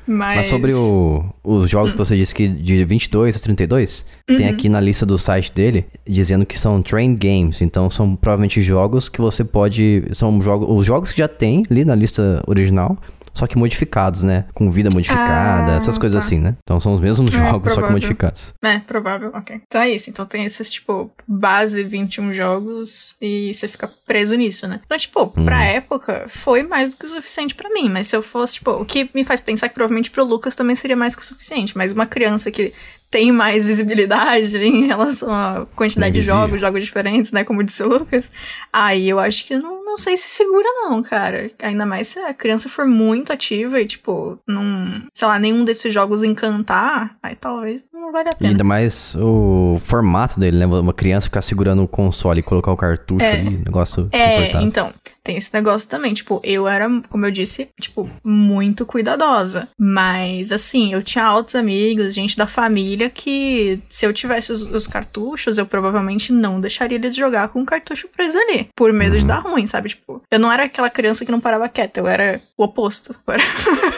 Mas, Mas sobre o- os jogos que você disse que de 22 a 32, tem aqui na lista do site dele dizendo que são train games. Então são provavelmente jogos que você pode. São jogos, os jogos que já tem ali na lista original. Só que modificados, né? Com vida modificada, Ah, essas coisas tá. assim, né? Então são os mesmos É, jogos, só que provável. modificados. É, provável, ok. Então é isso. Então tem esses, tipo, base 21 jogos e você fica preso nisso, né? Então, tipo, pra época, foi mais do que o suficiente pra mim. Mas se eu fosse, tipo, o que me faz pensar que provavelmente pro Lucas também seria mais que o suficiente. Mas uma criança que tem mais visibilidade em relação à quantidade de Invisível. jogos, jogos diferentes, né? Como disse o Lucas. Aí eu acho que não, não sei se segura, não, cara. Ainda mais se a criança for muito ativa e, tipo, não. Sei lá, nenhum desses jogos encantar, aí talvez não vale a E pena. ainda mais o formato dele, né? Uma criança ficar segurando o console e colocar o cartucho É. ali, negócio É, então, tem esse negócio também. Tipo, eu era, como eu disse, tipo, muito cuidadosa. Mas, assim, eu tinha altos amigos, gente da família, que se eu tivesse os, os cartuchos, eu provavelmente não deixaria eles jogar com o cartucho preso ali. Por medo de dar ruim, sabe? Tipo, eu não era aquela criança que não parava quieta, eu era o oposto. Eu era-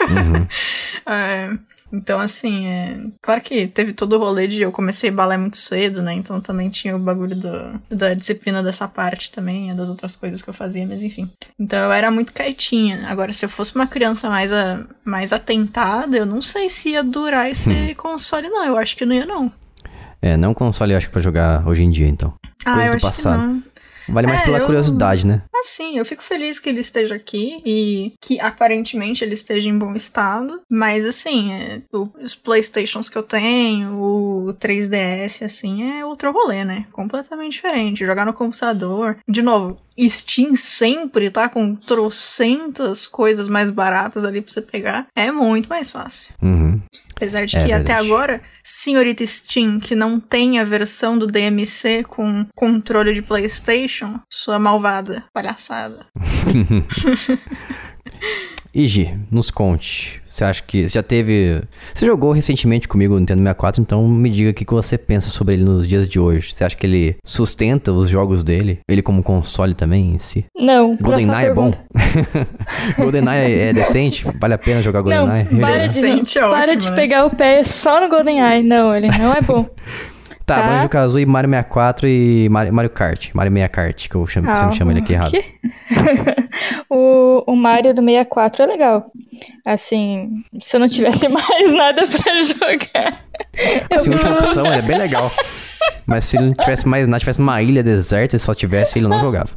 Uhum. É, então, assim, é... claro que teve todo o rolê de eu comecei balé muito cedo, né? Então também tinha o bagulho do, da disciplina dessa parte também, e das outras coisas que eu fazia, mas enfim. Então eu era muito quietinha. Agora, se eu fosse uma criança mais, a, mais atentada, eu não sei se ia durar esse console, não. Eu acho que não ia, não. É, não console, eu acho que pra jogar hoje em dia, então. Ah, Coisa eu do acho passado. que não. Vale mais É, pela eu- curiosidade, né? Assim, eu fico feliz que ele esteja aqui e que aparentemente ele esteja em bom estado. Mas assim, é, os Playstations que eu tenho, o 3DS, assim, é outro rolê, né? Completamente diferente. Jogar no computador. De novo, Steam sempre tá com trocentas coisas mais baratas ali pra você pegar. É muito mais fácil. Uhum. Apesar de É que até verdade. agora, senhorita Steam, que não tem a versão do DMC com controle de PlayStation, sua malvada palhaçada. Igi, nos conte. Você acha que. Você já teve. Você jogou recentemente comigo o Nintendo 64, então me diga o que você pensa sobre ele nos dias de hoje. Você acha que ele sustenta os jogos dele? Ele como console também em si? Não, essa GoldenEye é bom? GoldenEye é decente? Vale a pena jogar Não, GoldenEye? para Rejogar? de, Decente é para de né? pegar o pé só no GoldenEye. Não, ele não é bom. Tá, Tá. Banjo Kazooie, Mario 64 e Mario, Mario Kart. Mario 60 Kart, que eu chamo, sempre chamo ele aqui errado. o, o Mario do 64 é legal. Assim, se eu não tivesse mais nada pra jogar. Assim, última opção, é bem legal. Mas se ele não tivesse mais nada, tivesse uma ilha deserta e só tivesse, ele não jogava.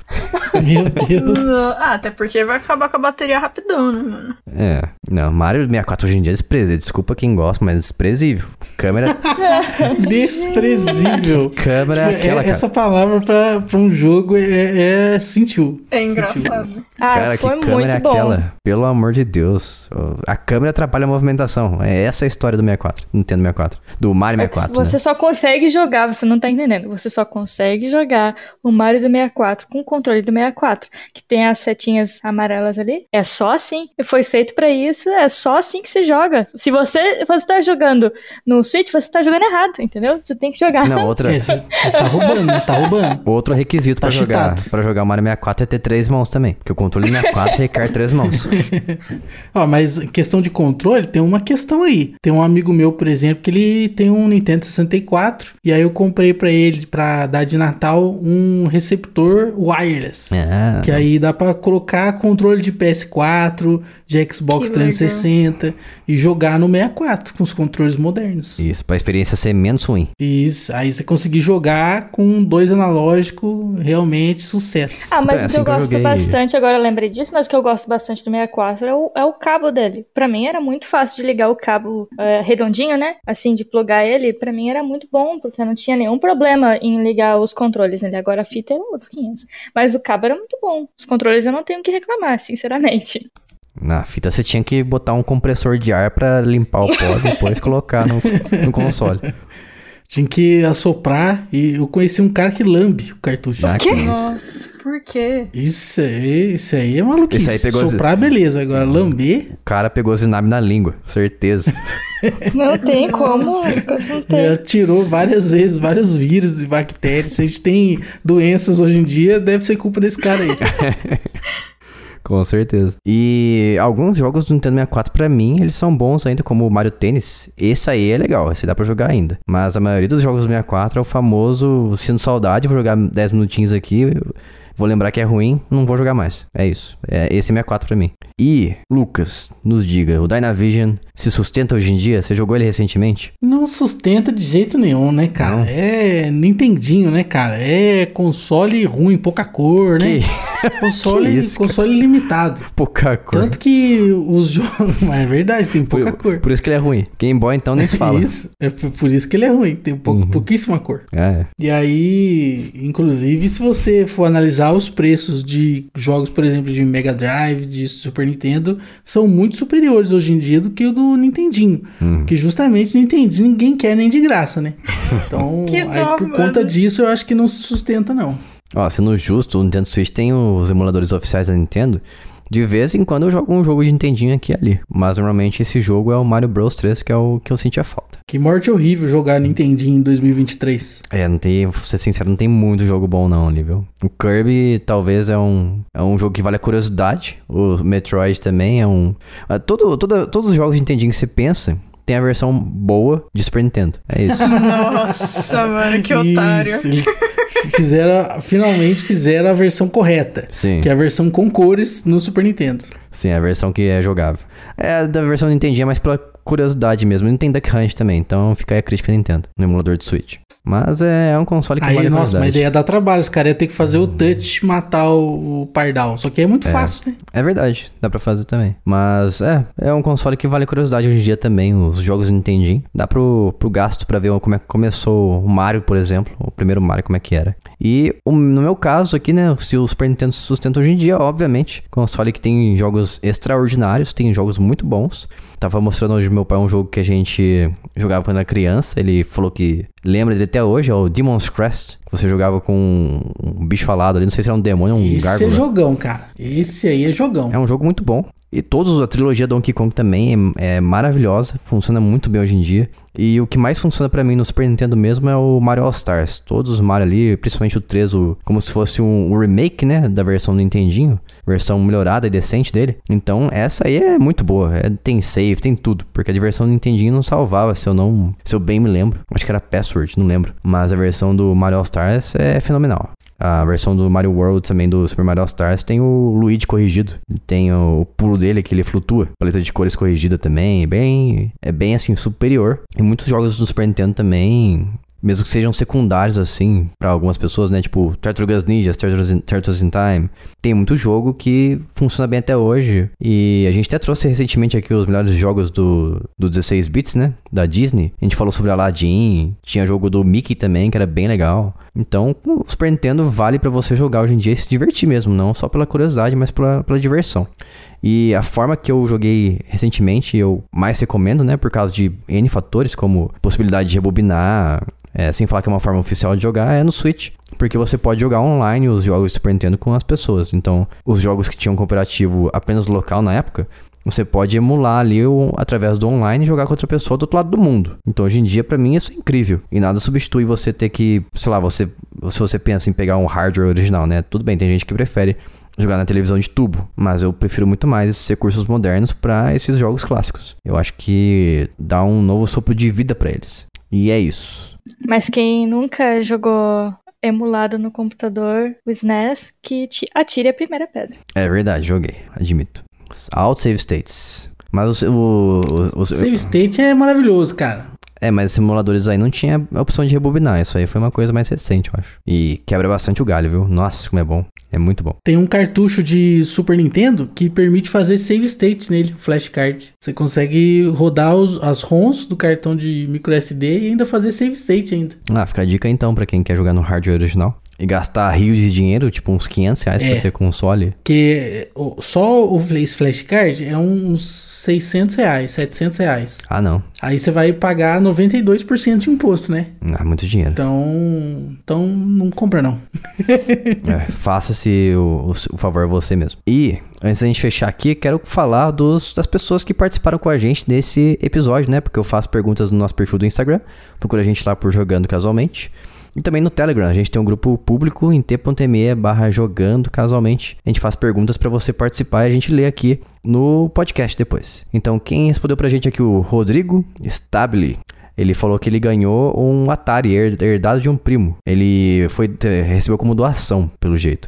Meu Deus. Ah, até porque vai acabar com a bateria rapidão, né, mano? É, não, Mario 64 hoje em dia é desprezível. Desculpa quem gosta, mas é desprezível. Câmera, Desprezível. câmera é Tipo, aquela, é- cara. essa palavra pra, pra um jogo é, é sentiu. É engraçado. Ah, Cara, foi que câmera muito é bom. aquela? Pelo amor de Deus. A câmera atrapalha a movimentação. É essa a história do 64, Nintendo 64. Do Mario É que 64, você né? só consegue jogar, você não tá entendendo. Você só consegue jogar o Mario do 64 com o controle do 64, que tem as setinhas amarelas ali. É só assim. E foi feito pra isso, é só assim que se joga. Se você, você tá jogando no Switch, você tá jogando errado, entendeu? Você tem que jogar. Não, outra, É, você tá roubando, tá roubando. outro requisito Tá pra jogar, pra jogar o Mario 64 é ter três mãos também. Porque o controle do 64 requer três mãos. Ó, mas questão de controle, tem uma questão aí. Tem um amigo meu, por exemplo, que ele tem um Nintendo 64 e aí eu comprei pra ele pra dar de Natal um receptor wireless. Ah, Que aí dá pra colocar controle de PS4, de Xbox Que 360 e jogar no 64 com os controles modernos. Isso, pra experiência ser menos ruim. Isso, aí você conseguir jogar com dois analógicos, realmente sucesso. Ah, mas É, o assim que eu que eu gosto joguei- bastante, agora eu lembrei disso, mas o que eu gosto bastante do 64 é o, é o cabo dele. Pra mim era muito fácil de ligar o cabo é, redondinho, né? Assim, de plugar ele. Pra mim era muito bom, porque eu não tinha nenhum problema em ligar os controles nele. Agora a fita era outros 500. Mas o cabo era muito bom. Os controles eu não tenho o que reclamar, sinceramente. Na fita você tinha que botar um compressor de ar pra limpar o pó e depois colocar no, no console. Tinha que assoprar e eu conheci um cara que lambe o cartucho. Ah, que isso. Nossa, por quê? Isso aí, isso aí é maluquice. Esse aí pegou beleza. Agora, lamber, O cara pegou Zinab na língua, certeza. Não tem como. Isso não tem. já tirou várias vezes vários vírus e bactérias. Se a gente tem doenças hoje em dia, deve ser culpa desse cara aí. Com certeza. E alguns jogos do Nintendo 64, pra mim, eles são bons ainda, como o Mario Tennis. Esse aí é legal, esse dá pra jogar ainda. Mas a maioria dos jogos do 64 é o famoso, sendo saudade, vou jogar 10 minutinhos aqui, vou lembrar que é ruim, não vou jogar mais. É isso. É, esse é 64 pra mim. E, Lucas, nos diga, o Dynavision se sustenta hoje em dia? Você jogou ele recentemente? Não sustenta de jeito nenhum, né, cara? Não. É Nintendinho, né, cara? É console ruim, pouca cor, né? Console, Que isso, cara? console limitado. Pouca cor. Tanto que os jogos. Mas é verdade, tem pouca por, cor. Por isso que ele é ruim. Game Boy, então, nem se fala. Isso. É por por isso que ele é ruim. Tem pou- Uhum. pouquíssima cor. É. E aí, inclusive, se você for analisar os preços de jogos, por exemplo, de Mega Drive, de Super Nintendo, são muito superiores hoje em dia do que o do Nintendinho. Hum. Que justamente o Nintendinho ninguém quer nem de graça, né? Então, aí, dó, por mano. conta disso, eu acho que não se sustenta, não. Ó, sendo justo, o Nintendo Switch tem os emuladores oficiais da Nintendo. De vez em quando eu jogo um jogo de Nintendinho aqui e ali. Mas normalmente esse jogo é o Mario Bros 3, que é o que eu sentia falta. Que morte horrível jogar Nintendinho em 2023. É, não tem, vou ser sincero, não tem muito jogo bom não ali, viu? O Kirby talvez é um, é um jogo que vale a curiosidade. O Metroid também é um. ah, Todo, toda, todos os jogos de Nintendinho que você pensa tem a versão boa de Super Nintendo. É isso. Nossa, mano, que otário. Isso, eles fizeram, finalmente fizeram a versão correta. Sim. Que é a versão com cores no Super Nintendo. Sim, a versão que é jogável. É, da versão do Nintendinho é mais pela curiosidade mesmo. Não tem Duck Hunt também, então fica aí a crítica da Nintendo no emulador de Switch. Mas é, é um console que Aí, vale a nossa, mas curiosidade. daí ia dar trabalho. Os caras iam ter que fazer o touch matar o, o Pardal. Só que é muito fácil, né? É verdade, dá pra fazer também. Mas é, é um console que vale a curiosidade hoje em dia também, os jogos do Nintendinho. Dá pro, pro gasto pra ver como é que começou o Mario, por exemplo, o primeiro Mario, como é que era. E o- no meu caso aqui, né, se o Super Nintendo se sustenta hoje em dia, obviamente, console que tem jogos extraordinários, tem jogos muito bons. Tava mostrando hoje meu pai um jogo que a gente jogava quando era criança. Ele falou que lembra dele até hoje, é o Demon's Crest. Que você jogava com um bicho alado ali, não sei se era um demônio ou um Esse gárgula. é jogão, cara. Esse aí é jogão. É um jogo muito bom. E todos, a trilogia Donkey Kong também é, é maravilhosa, funciona muito bem hoje em dia. E o que mais funciona pra mim no Super Nintendo mesmo é o Mario All Stars. Todos os Mario ali, principalmente o 3, o- como se fosse um, um remake, né, da versão do Nintendinho, versão melhorada e decente dele. Então, essa aí é muito boa. É- tem save, tem tudo, porque a versão do Nintendinho não salvava, se eu não, se eu bem me lembro. Acho que era Password, não lembro. Mas a versão do Mario All Stars é fenomenal. A versão do Mario World também do Super Mario Stars tem o Luigi corrigido. Tem o pulo dele que ele flutua. Paleta de cores corrigida também. Bem, é bem assim superior. E muitos jogos do Super Nintendo também mesmo que sejam secundários, assim, pra algumas pessoas, né? Tipo, Tartarugas Ninjas, Turtles in, Turtles in Time. Tem muito jogo que funciona bem até hoje. E a gente até trouxe recentemente aqui os melhores jogos do, do 16 bits, né? Da Disney. A gente falou sobre Aladdin. Tinha jogo do Mickey também, que era bem legal. Então, o Super Nintendo vale pra você jogar hoje em dia e se divertir mesmo. Não só pela curiosidade, mas pela, pela diversão. E a forma que eu joguei recentemente, eu mais recomendo, né? Por causa de N fatores, como possibilidade de rebobinar, é, sem falar que é uma forma oficial de jogar, é no Switch. Porque você pode jogar online os jogos Super Nintendo com as pessoas. Então, os jogos que tinham cooperativo apenas local na época, você pode emular ali o- através do online e jogar com outra pessoa do outro lado do mundo. Então, hoje em dia, pra mim, isso é incrível. E nada substitui você ter que, sei lá, você, se você pensa em pegar um hardware original, né? Tudo bem, tem gente que prefere jogar na televisão de tubo, mas eu prefiro muito mais esses recursos modernos pra esses jogos clássicos. Eu acho que dá um novo sopro de vida pra eles. E é isso. Mas quem nunca jogou emulado no computador, o SNES, que te atire a primeira pedra. É verdade, joguei, admito. Alt save states. Mas o, o, o- o- Save State é maravilhoso, cara. É, mas simuladores aí não tinha a opção de rebobinar. Isso aí foi uma coisa mais recente, eu acho. E quebra bastante o galho, viu? Nossa, como é bom. É muito bom. Tem um cartucho de Super Nintendo que permite fazer save state nele, flashcard. Você consegue rodar os- as ROMs do cartão de micro SD e ainda fazer save state ainda. Ah, fica a dica então pra quem quer jogar no hardware original. E gastar rios de dinheiro, tipo uns 500 reais É. pra ter console. Porque só o flashcard é uns 600 reais, 700 reais. Ah, não. Aí você vai pagar 92% de imposto, né? Ah, muito dinheiro. Então, então não compra não. É, Faça-se o, o- o favor a você mesmo. E, antes da gente fechar aqui, quero falar dos, das pessoas que participaram com a gente nesse episódio, né? Porque eu faço perguntas no nosso perfil do Instagram. Procura a gente lá por Jogando Casualmente. E também no Telegram, a gente tem um grupo público em t.me barra jogando casualmente. A gente faz perguntas para você participar e a gente lê aqui no podcast depois. Então, quem respondeu pra gente aqui, o Rodrigo Stabile. Ele falou que ele ganhou um Atari herdado de um primo. Ele foi recebeu como doação, pelo jeito.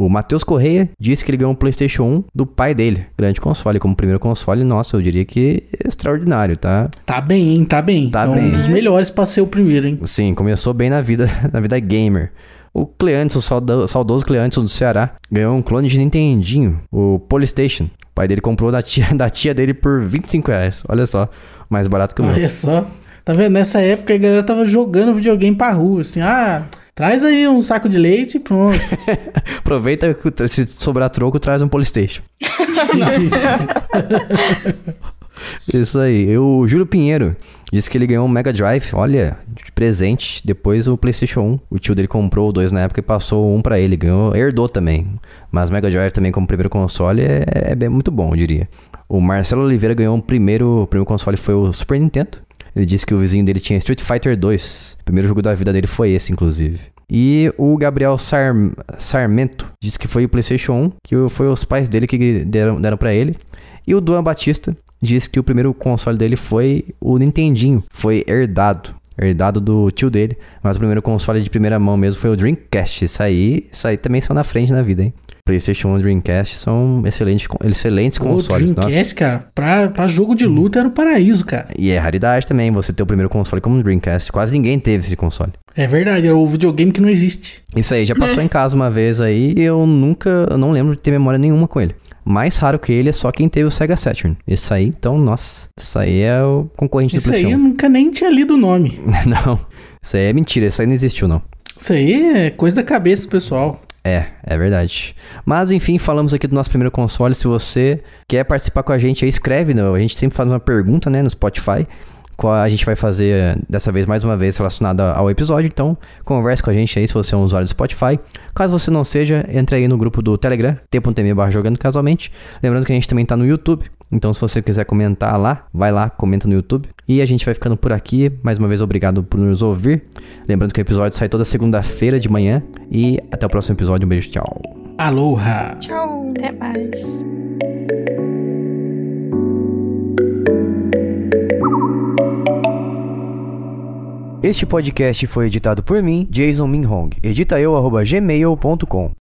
O Matheus Correia disse que ele ganhou um PlayStation 1 do pai dele. Grande console, como primeiro console, nossa, eu diria que extraordinário, tá? Tá bem, hein? Tá bem. Tá é bem. um dos melhores pra ser o primeiro, hein? Sim, começou bem na vida, na vida gamer. O Cleantes, o saudo- saudoso Cleantes do Ceará, ganhou um clone de Nintendinho, o Polystation. O pai dele comprou da tia, da tia dele por 25 reais. Olha só, mais barato que o meu. Olha só. Tá vendo? Nessa época a galera tava jogando videogame pra rua, assim, ah, traz aí um saco de leite e pronto. Aproveita que se sobrar troco, traz um Polystation. Isso aí. O Júlio Pinheiro disse que ele ganhou um Mega Drive, olha, de presente. Depois o PlayStation 1. O tio dele comprou 2 na época e passou um pra ele. Ganhou, herdou também. Mas Mega Drive também como primeiro console é, é bem- muito bom, eu diria. O Marcelo Oliveira ganhou um primeiro, o primeiro console foi o Super Nintendo. Ele disse que o vizinho dele tinha Street Fighter 2. O primeiro jogo da vida dele foi esse, inclusive. E o Gabriel Sar- Sarmento disse que foi o PlayStation 1, que foi os pais dele que deram, deram para ele. E o Duan Batista disse que o primeiro console dele foi o Nintendinho, foi herdado. Herdado do tio dele, mas o primeiro console de primeira mão mesmo foi o Dreamcast. Isso aí, isso aí também são na frente na vida, hein? PlayStation 1 e Dreamcast são excelentes, excelentes O consoles. nossa. Dreamcast, cara, pra, pra jogo de luta era o paraíso, cara. E é raridade também você ter o primeiro console como o Dreamcast. Quase ninguém teve esse console. É verdade, era o videogame que não existe. Isso aí já passou em casa uma vez aí e eu nunca, eu não lembro de ter memória nenhuma com ele. Mais raro que ele é só quem teve o Sega Saturn. Isso aí, então, nossa, isso aí é o concorrente Isso do aí eu PlayStation. nunca nem tinha lido o nome. não, isso aí é mentira, isso aí não existiu não. Isso aí é coisa da cabeça do pessoal. É, é verdade. Mas enfim, falamos aqui do nosso primeiro console. Se você quer participar com a gente aí, escreve. né? A gente sempre faz uma pergunta, né, no Spotify. Qual a gente vai fazer dessa vez mais uma vez relacionada ao episódio. Então, converse com a gente aí se você é um usuário do Spotify. Caso você não seja, entre aí no grupo do Telegram, t.me jogando casualmente. Lembrando que a gente também tá no YouTube. Então, se você quiser comentar lá, vai lá, comenta no YouTube. E a gente vai ficando por aqui. Mais uma vez, obrigado por nos ouvir. Lembrando que o episódio sai toda segunda-feira de manhã. E até o próximo episódio. Um beijo, tchau. Aloha! Tchau. Até mais. Este podcast foi editado por mim, Jason Minhong. Edita eu, arroba gmail.com.